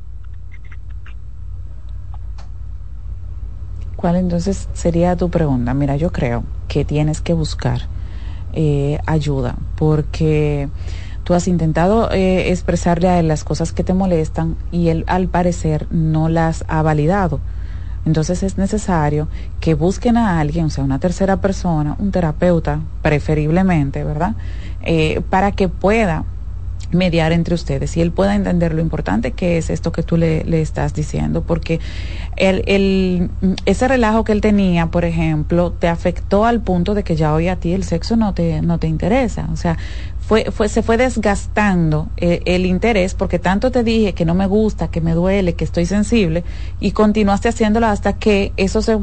¿Cuál entonces sería tu pregunta? Mira, yo creo que tienes que buscar eh, ayuda porque Tú has intentado eh, expresarle a él las cosas que te molestan y él al parecer no las ha validado. Entonces es necesario que busquen a alguien, o sea, una tercera persona, un terapeuta, preferiblemente, ¿verdad? Eh, para que pueda mediar entre ustedes y él pueda entender lo importante que es esto que tú le, estás diciendo, porque el, ese relajo que él tenía, por ejemplo, te afectó al punto de que ya hoy a ti el sexo no te, no te interesa. O sea, fue, fue, se fue desgastando eh, el interés porque tanto te dije que no me gusta, que me duele, que estoy sensible y continuaste haciéndolo hasta que eso se,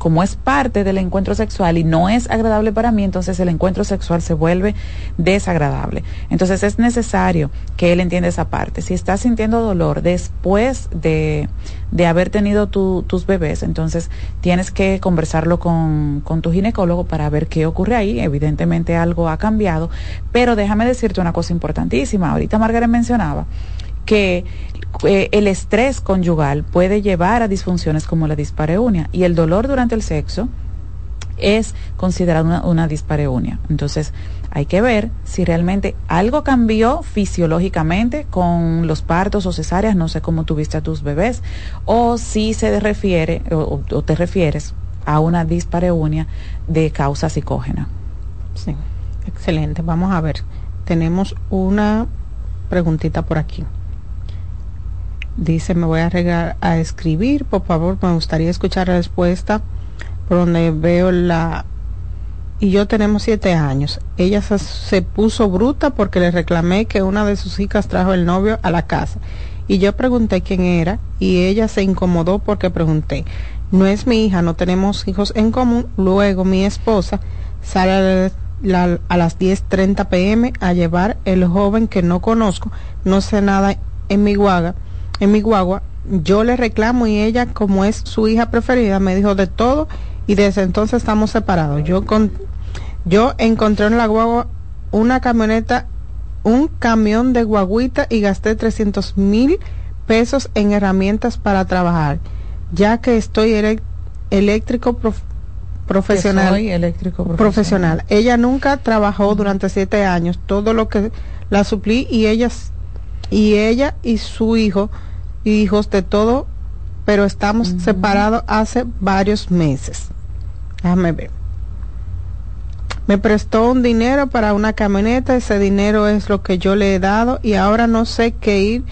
como es parte del encuentro sexual y no es agradable para mí, entonces el encuentro sexual se vuelve desagradable. Entonces es necesario que él entienda esa parte. Si estás sintiendo dolor después de, de haber tenido tus bebés, entonces tienes que conversarlo con, con tu ginecólogo para ver qué ocurre ahí. Evidentemente algo ha cambiado, pero déjame decirte una cosa importantísima. Ahorita Margaret mencionaba que eh, el estrés conyugal puede llevar a disfunciones como la dispareunia y el dolor durante el sexo es considerado una, dispareunia. Entonces, hay que ver si realmente algo cambió fisiológicamente con los partos o cesáreas, no sé cómo tuviste a tus bebés, o si se refiere o, o te refieres a una dispareunia de causa psicógena. Sí. Excelente, vamos a ver. Tenemos una preguntita por aquí. Dice, me voy a regar a escribir, por favor, me gustaría escuchar la respuesta por donde veo la... Y yo tenemos siete años. Ella se, puso bruta porque le reclamé que una de sus hijas trajo el novio a la casa. Y yo pregunté quién era y ella se incomodó porque pregunté. No es mi hija, no tenemos hijos en común. Luego mi esposa sale a las 10.30 pm a llevar el joven que no conozco, no sé nada en mi guagua, en mi guagua. Yo le reclamo y ella, como es su hija preferida, me dijo de todo y desde entonces estamos separados. Yo con, yo encontré en la guagua una camioneta, un camión de guaguita y gasté 300 mil pesos en herramientas para trabajar, ya que estoy eléctrico profesional. eléctrico profesional. Ella nunca trabajó durante siete años. Todo lo que la suplí y ellas y ella y su hijo, hijos de todo, pero estamos separados hace varios meses. Déjame ver. Me prestó un dinero para una camioneta, ese dinero es lo que yo le he dado y ahora no sé qué ir,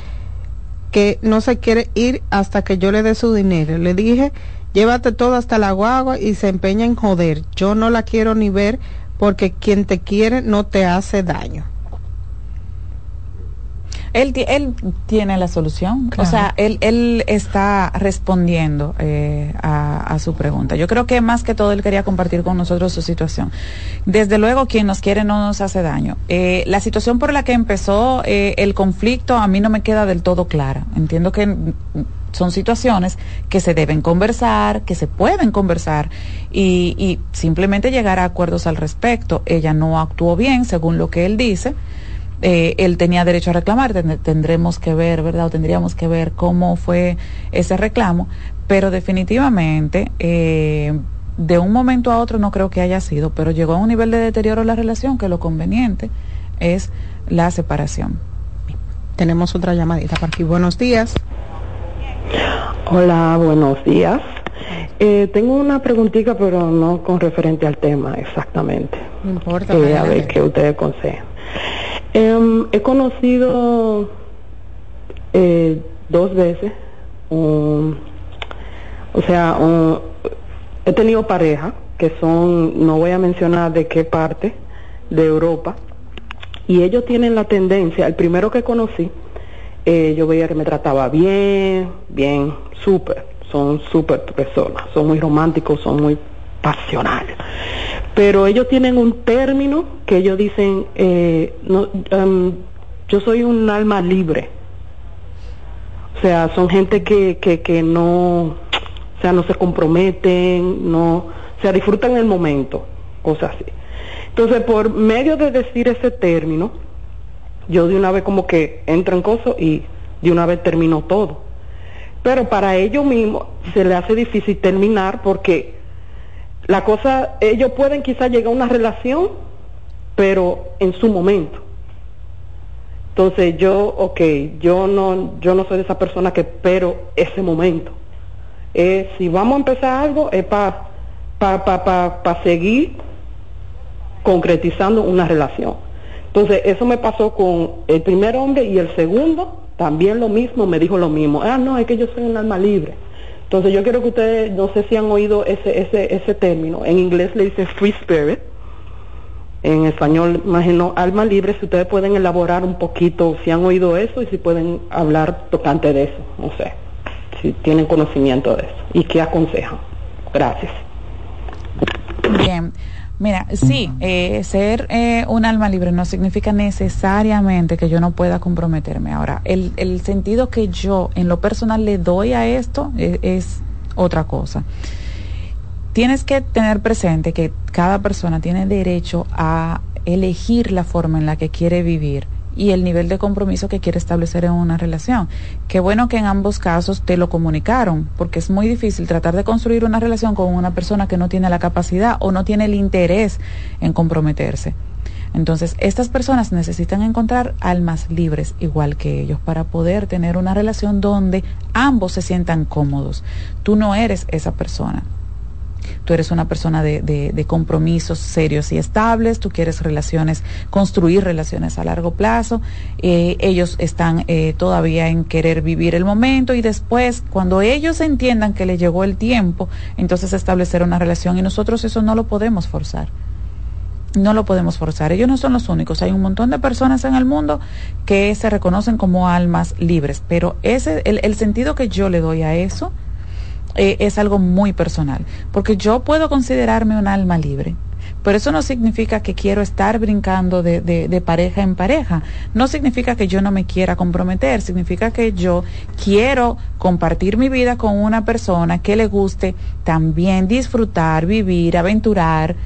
que no se quiere ir hasta que yo le dé su dinero. Le dije Llévate todo hasta la guagua y se empeña en joder. Yo no la quiero ni ver porque quien te quiere no te hace daño. Él, él tiene la solución, o sea, él, él está respondiendo eh, a, su pregunta. Yo creo que más que todo él quería compartir con nosotros su situación. Desde luego, quien nos quiere no nos hace daño. Eh, la situación por la que empezó eh, el conflicto a mí no me queda del todo clara. Entiendo que son situaciones que se deben conversar, que se pueden conversar y, y, simplemente llegar a acuerdos al respecto. Ella no actuó bien, según lo que él dice, eh, él tenía derecho a reclamar, tendremos que ver, ¿verdad? O tendríamos que ver cómo fue ese reclamo, pero definitivamente eh, de un momento a otro no creo que haya sido, pero llegó a un nivel de deterioro la relación que lo conveniente es la separación. Tenemos otra llamadita para aquí. Buenos días. Hola, buenos días. Eh, tengo una preguntita, pero no con referente al tema exactamente. No importa. a ver qué ustedes aconsejan. Em, he conocido eh, dos veces, o sea, he tenido pareja que son, no voy a mencionar de qué parte de Europa, y ellos tienen la tendencia, el primero que conocí, eh, yo veía que me trataba bien, bien, súper, son súper personas, son muy románticos, son muy pasionales pero ellos tienen un término que ellos dicen, eh, em, yo soy un alma libre. O sea, son gente que, que, que no, o sea, no se comprometen, no, o sea, disfrutan el momento, cosas así. Entonces, por medio de decir ese término, yo de una vez como que entro en cosas y de una vez termino todo. Pero para ellos mismos se les hace difícil terminar porque la cosa, ellos pueden quizás llegar a una relación, pero en su momento. Entonces yo, ok, yo no, yo no soy de esa persona que espero ese momento. Eh, si vamos a empezar algo, es para pa, pa, pa, seguir concretizando una relación. Entonces, eso me pasó con el primer hombre y el segundo, también lo mismo, me dijo lo mismo. Ah, no, es que yo soy un alma libre. Entonces yo quiero que ustedes, no sé si han oído ese, ese, ese término, en inglés le dice free spirit, en español imagino alma libre, si ustedes pueden elaborar un poquito, si han oído eso y si pueden hablar tocante de eso, no sé, si tienen conocimiento de eso y qué aconsejan. Gracias. Bien. Mira, sí, eh, ser eh, un alma libre no significa necesariamente que yo no pueda comprometerme. Ahora, el, el sentido que yo en lo personal le doy a esto es, es otra cosa. Tienes que tener presente que cada persona tiene derecho a elegir la forma en la que quiere vivir y el nivel de compromiso que quiere establecer en una relación. Qué bueno que en ambos casos te lo comunicaron, porque es muy difícil tratar de construir una relación con una persona que no tiene la capacidad o no tiene el interés en comprometerse. Entonces, estas personas necesitan encontrar almas libres igual que ellos para poder tener una relación donde ambos se sientan cómodos. Tú no eres esa persona tú eres una persona de, de, compromisos serios y estables, tú quieres relaciones, construir relaciones a largo plazo, eh, ellos están eh, todavía en querer vivir el momento y después, cuando ellos entiendan que le llegó el tiempo, entonces establecer una relación y nosotros eso no lo podemos forzar no lo podemos forzar. Ellos no son los únicos. Hay un montón de personas en el mundo que se reconocen como almas libres, pero ese el, el sentido que yo le doy a eso eh, es algo muy personal, porque yo puedo considerarme un alma libre. Pero eso no significa que quiero estar brincando de, de, pareja en pareja. No significa que yo no me quiera comprometer. Significa que yo quiero compartir mi vida con una persona que le guste también disfrutar, vivir, aventurar.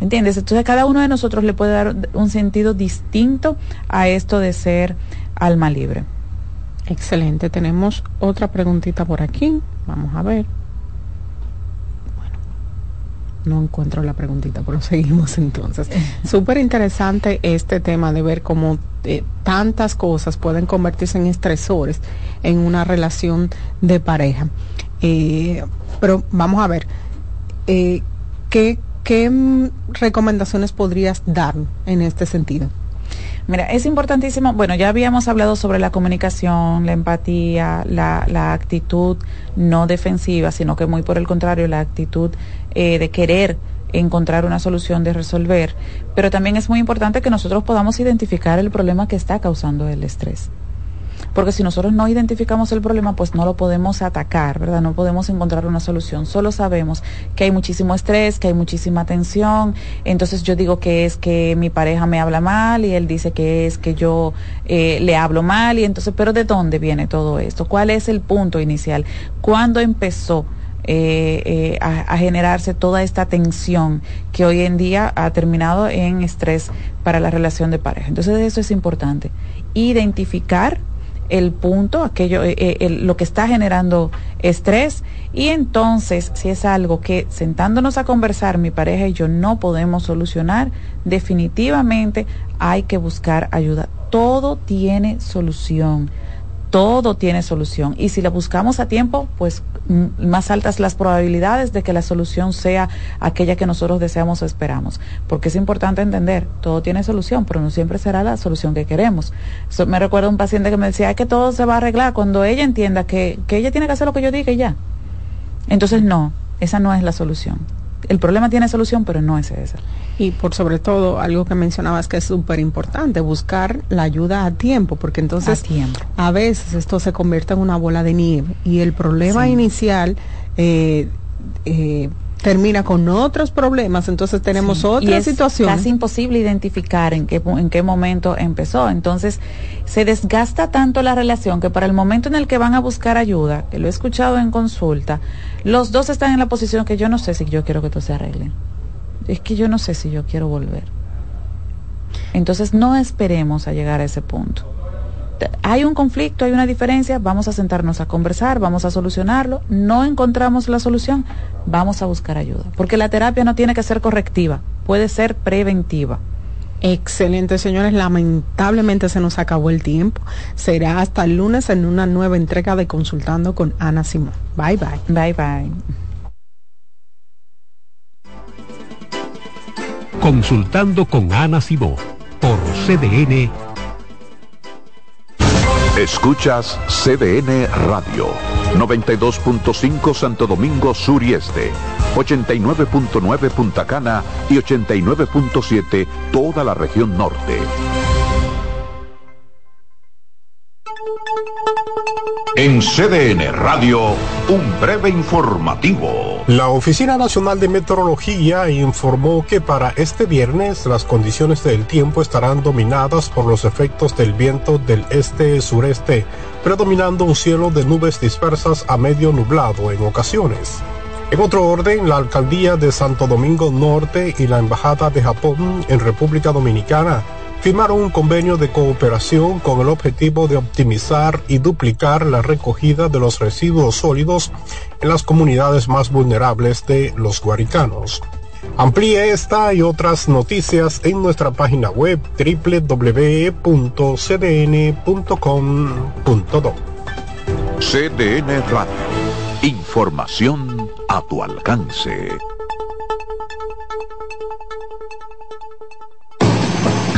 ¿Entiendes? Entonces cada uno de nosotros le puede dar un sentido distinto a esto de ser alma libre. Excelente. Tenemos otra preguntita por aquí. Vamos a ver. Bueno, no encuentro la preguntita, pero seguimos entonces. Súper interesante este tema de ver cómo eh, tantas cosas pueden convertirse en estresores en una relación de pareja. Eh, pero vamos a ver, eh, ¿qué, ¿qué recomendaciones podrías dar en este sentido? Mira, es importantísimo, bueno, ya habíamos hablado sobre la comunicación, la empatía, la, la actitud no defensiva, sino que muy por el contrario, la actitud eh, de querer encontrar una solución, de resolver. Pero también es muy importante que nosotros podamos identificar el problema que está causando el estrés porque si nosotros no identificamos el problema, pues no lo podemos atacar, ¿verdad? No podemos encontrar una solución. Solo sabemos que hay muchísimo estrés, que hay muchísima tensión. Entonces yo digo que es que mi pareja me habla mal y él dice que es que yo eh, le hablo mal y entonces, pero ¿de dónde viene todo esto? ¿Cuál es el punto inicial? ¿Cuándo empezó? eh, eh, a, generarse toda esta tensión que hoy en día ha terminado en estrés para la relación de pareja. Entonces eso es importante. Identificar el punto, aquello, eh, lo que está generando estrés y entonces si es algo que sentándonos a conversar mi pareja y yo no podemos solucionar, definitivamente hay que buscar ayuda. Todo tiene solución todo tiene solución. Y si la buscamos a tiempo, pues más altas las probabilidades de que la solución sea aquella que nosotros deseamos o esperamos. Porque es importante entender, todo tiene solución, pero no siempre será la solución que queremos. me recuerda un paciente que me decía, que todo se va a arreglar cuando ella entienda que, que ella tiene que hacer lo que yo diga y ya. Entonces no, esa no es la solución el problema tiene solución, pero no es esa. Y por sobre todo, algo que mencionabas que es súper importante, buscar la ayuda a tiempo, porque entonces a, veces esto se convierte en una bola de nieve y el problema inicial eh, eh, termina con otros problemas, entonces tenemos otra es situación. Casi imposible identificar en qué, en qué momento empezó. Entonces, se desgasta tanto la relación que para el momento en el que van a buscar ayuda, que lo he escuchado en consulta, los dos están en la posición que yo no sé si yo quiero que esto se arregle. Es que yo no sé si yo quiero volver. Entonces, no esperemos a llegar a ese punto hay un conflicto, hay una diferencia, vamos a sentarnos a conversar, vamos a solucionarlo, no encontramos la solución, vamos a buscar ayuda, porque la terapia no tiene que ser correctiva, puede ser preventiva. Excelente, señores. Lamentablemente se nos acabó el tiempo. Será hasta el lunes en una nueva entrega de Consultando con Ana Simón. Bye bye. Bye bye. Consultando con Ana Simón por CDN Escuchas CDN Radio, 92.5 Santo Domingo Sur y Este, 89.9 Punta Cana y 89.7 toda la región norte. En CDN Radio, un breve informativo. La Oficina Nacional de Meteorología informó que para este viernes las condiciones del tiempo estarán dominadas por los efectos del viento del este-sureste, predominando un cielo de nubes dispersas a medio nublado en ocasiones. En otro orden, la Alcaldía de Santo Domingo Norte y la Embajada de Japón en República Dominicana firmaron un convenio de cooperación con el objetivo de optimizar y duplicar la recogida de los residuos sólidos en las comunidades más vulnerables de los guaricanos. Amplíe esta y otras noticias en nuestra página web www.cdn.com.do. CDN Radio. Información a tu alcance.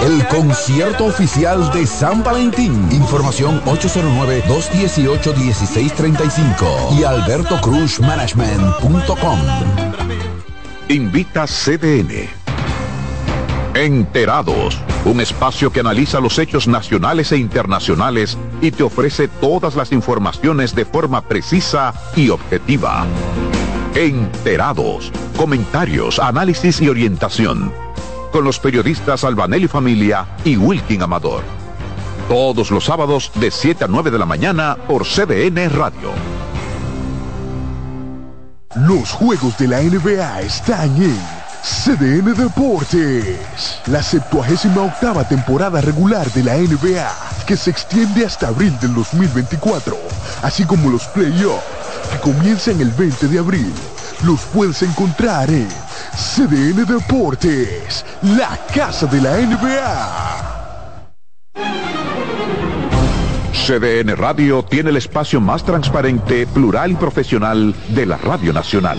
El concierto oficial de San Valentín. Información 809-218-1635 y albertocruzmanagement.com. Invita CDN. Enterados, un espacio que analiza los hechos nacionales e internacionales y te ofrece todas las informaciones de forma precisa y objetiva. Enterados, comentarios, análisis y orientación. Con los periodistas Albanelli Familia y Wilkin Amador. Todos los sábados de 7 a 9 de la mañana por CDN Radio. Los juegos de la NBA están en CDN Deportes. La 78 octava temporada regular de la NBA, que se extiende hasta abril del 2024, así como los playoffs, que comienzan el 20 de abril. Los puedes encontrar en CDN Deportes, la casa de la NBA. CDN Radio tiene el espacio más transparente, plural y profesional de la Radio Nacional.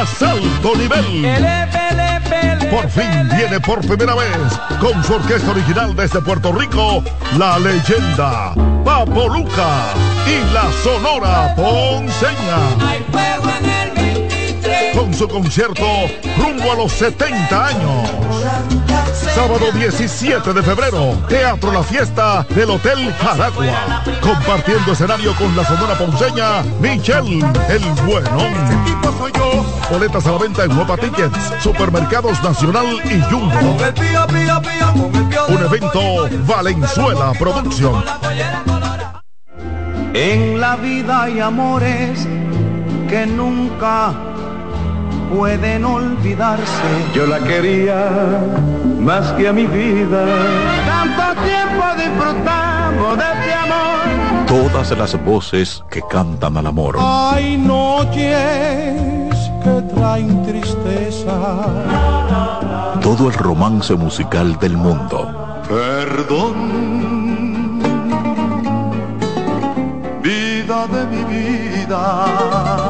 Más alto nivel. Por fin viene por primera vez con su orquesta original desde Puerto Rico, la leyenda Papo Luca y la Sonora Ponceña con su concierto rumbo a los 70 años. Sábado 17 de febrero, Teatro La Fiesta del Hotel Jaragua. Compartiendo escenario con la sonora ponceña Michelle El Bueno. Boletas a la venta en Nueva Tickets, Supermercados Nacional y Jumbo. Un evento Valenzuela Producción. En la vida hay amores que nunca pueden olvidarse. Yo la quería más que a mi vida. Tanto tiempo disfrutamos de este amor. Todas las voces que cantan al amor. Hay noches que traen tristeza. Todo el romance musical del mundo. Perdón, vida de mi vida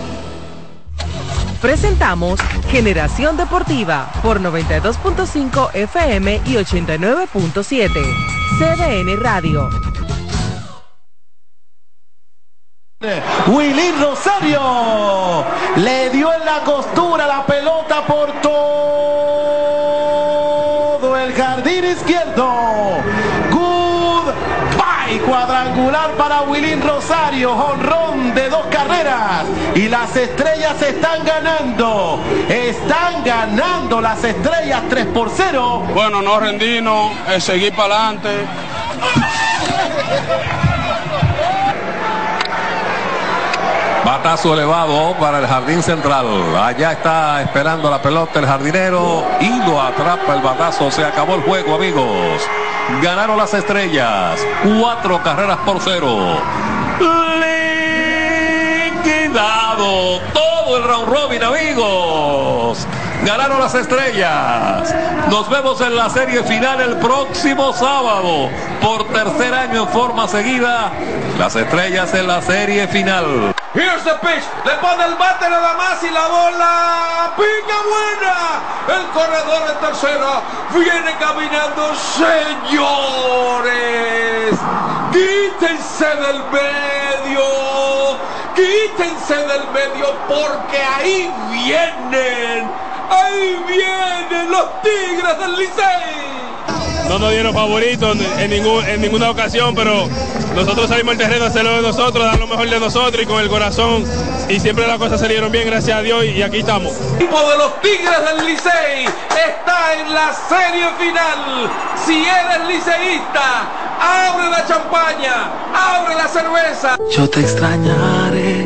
Presentamos Generación Deportiva por 92.5 FM y 89.7. CDN Radio. Willy Rosario le dio en la costura la pelota por todo el jardín izquierdo. Cuadrangular para Wilín Rosario, honrón de dos carreras y las estrellas están ganando. Están ganando las estrellas 3 por 0. Bueno, no rendirnos, es seguir para adelante. Batazo elevado para el jardín central. Allá está esperando la pelota el jardinero y lo atrapa el batazo. Se acabó el juego, amigos. Ganaron las estrellas. Cuatro carreras por cero. Liquidado todo el round robin, amigos. Ganaron las estrellas. Nos vemos en la serie final el próximo sábado. Por tercer año en forma seguida. Las estrellas en la serie final. Here's the pitch. Le pone el bate nada más y la bola. Pica buena. El corredor de tercera viene caminando. Señores. Quítense del medio. Quítense del medio porque ahí vienen Ahí vienen los Tigres del Licey. No nos dieron favoritos en, ningún, en ninguna ocasión, pero nosotros salimos al terreno a hacerlo de nosotros, dar lo mejor de nosotros y con el corazón. Y siempre las cosas salieron bien, gracias a Dios, y aquí estamos. El equipo de los Tigres del Licey está en la serie final. Si eres liceísta, abre la champaña, abre la cerveza. Yo te extrañaré.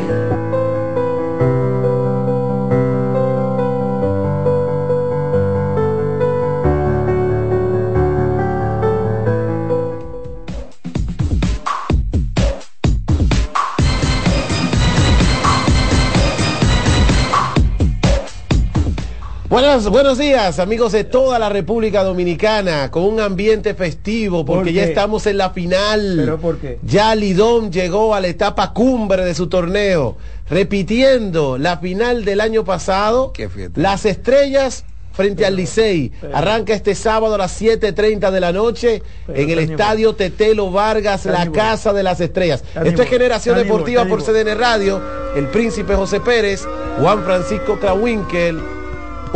Buenos, buenos días, amigos de toda la República Dominicana, con un ambiente festivo, porque ¿Por ya qué? estamos en la final. ¿Pero por qué? Ya Lidón llegó a la etapa cumbre de su torneo, repitiendo la final del año pasado. Las estrellas frente al Licey. Arranca este sábado a las 7.30 de la noche en el estadio Tetelo Vargas, la casa de las estrellas. Ni Esto es. Generación Deportiva por CDN Radio, el príncipe José Pérez, Juan Francisco Krawinkel,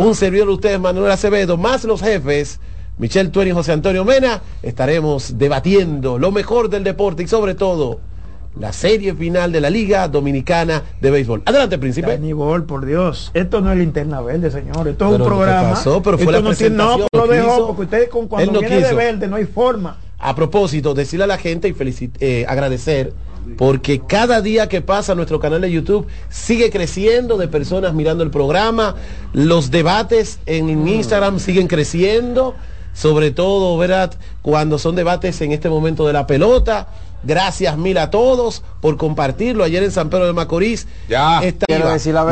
un servidor de ustedes, Manuel Acevedo, más los jefes, Michelle Tueri y José Antonio Mena, estaremos debatiendo lo mejor del deporte y sobre todo la serie final de la Liga Dominicana de Béisbol. Adelante, príncipe. Danibol, por Dios. Esto no es linterna verde, señor. Esto es un ¿qué programa. pasó? Pero fue Esto la no presentación, No, lo dejó, porque usted con, cuando no viene de verde no hay forma. A propósito, decirle a la gente y eh, agradecer porque cada día que pasa nuestro canal de YouTube sigue creciendo de personas mirando el programa, los debates en Instagram siguen creciendo, sobre todo, ¿verdad? Cuando son debates en este momento de la pelota. Gracias mil a todos por compartirlo ayer en San Pedro de Macorís. Ya. Quiero decir la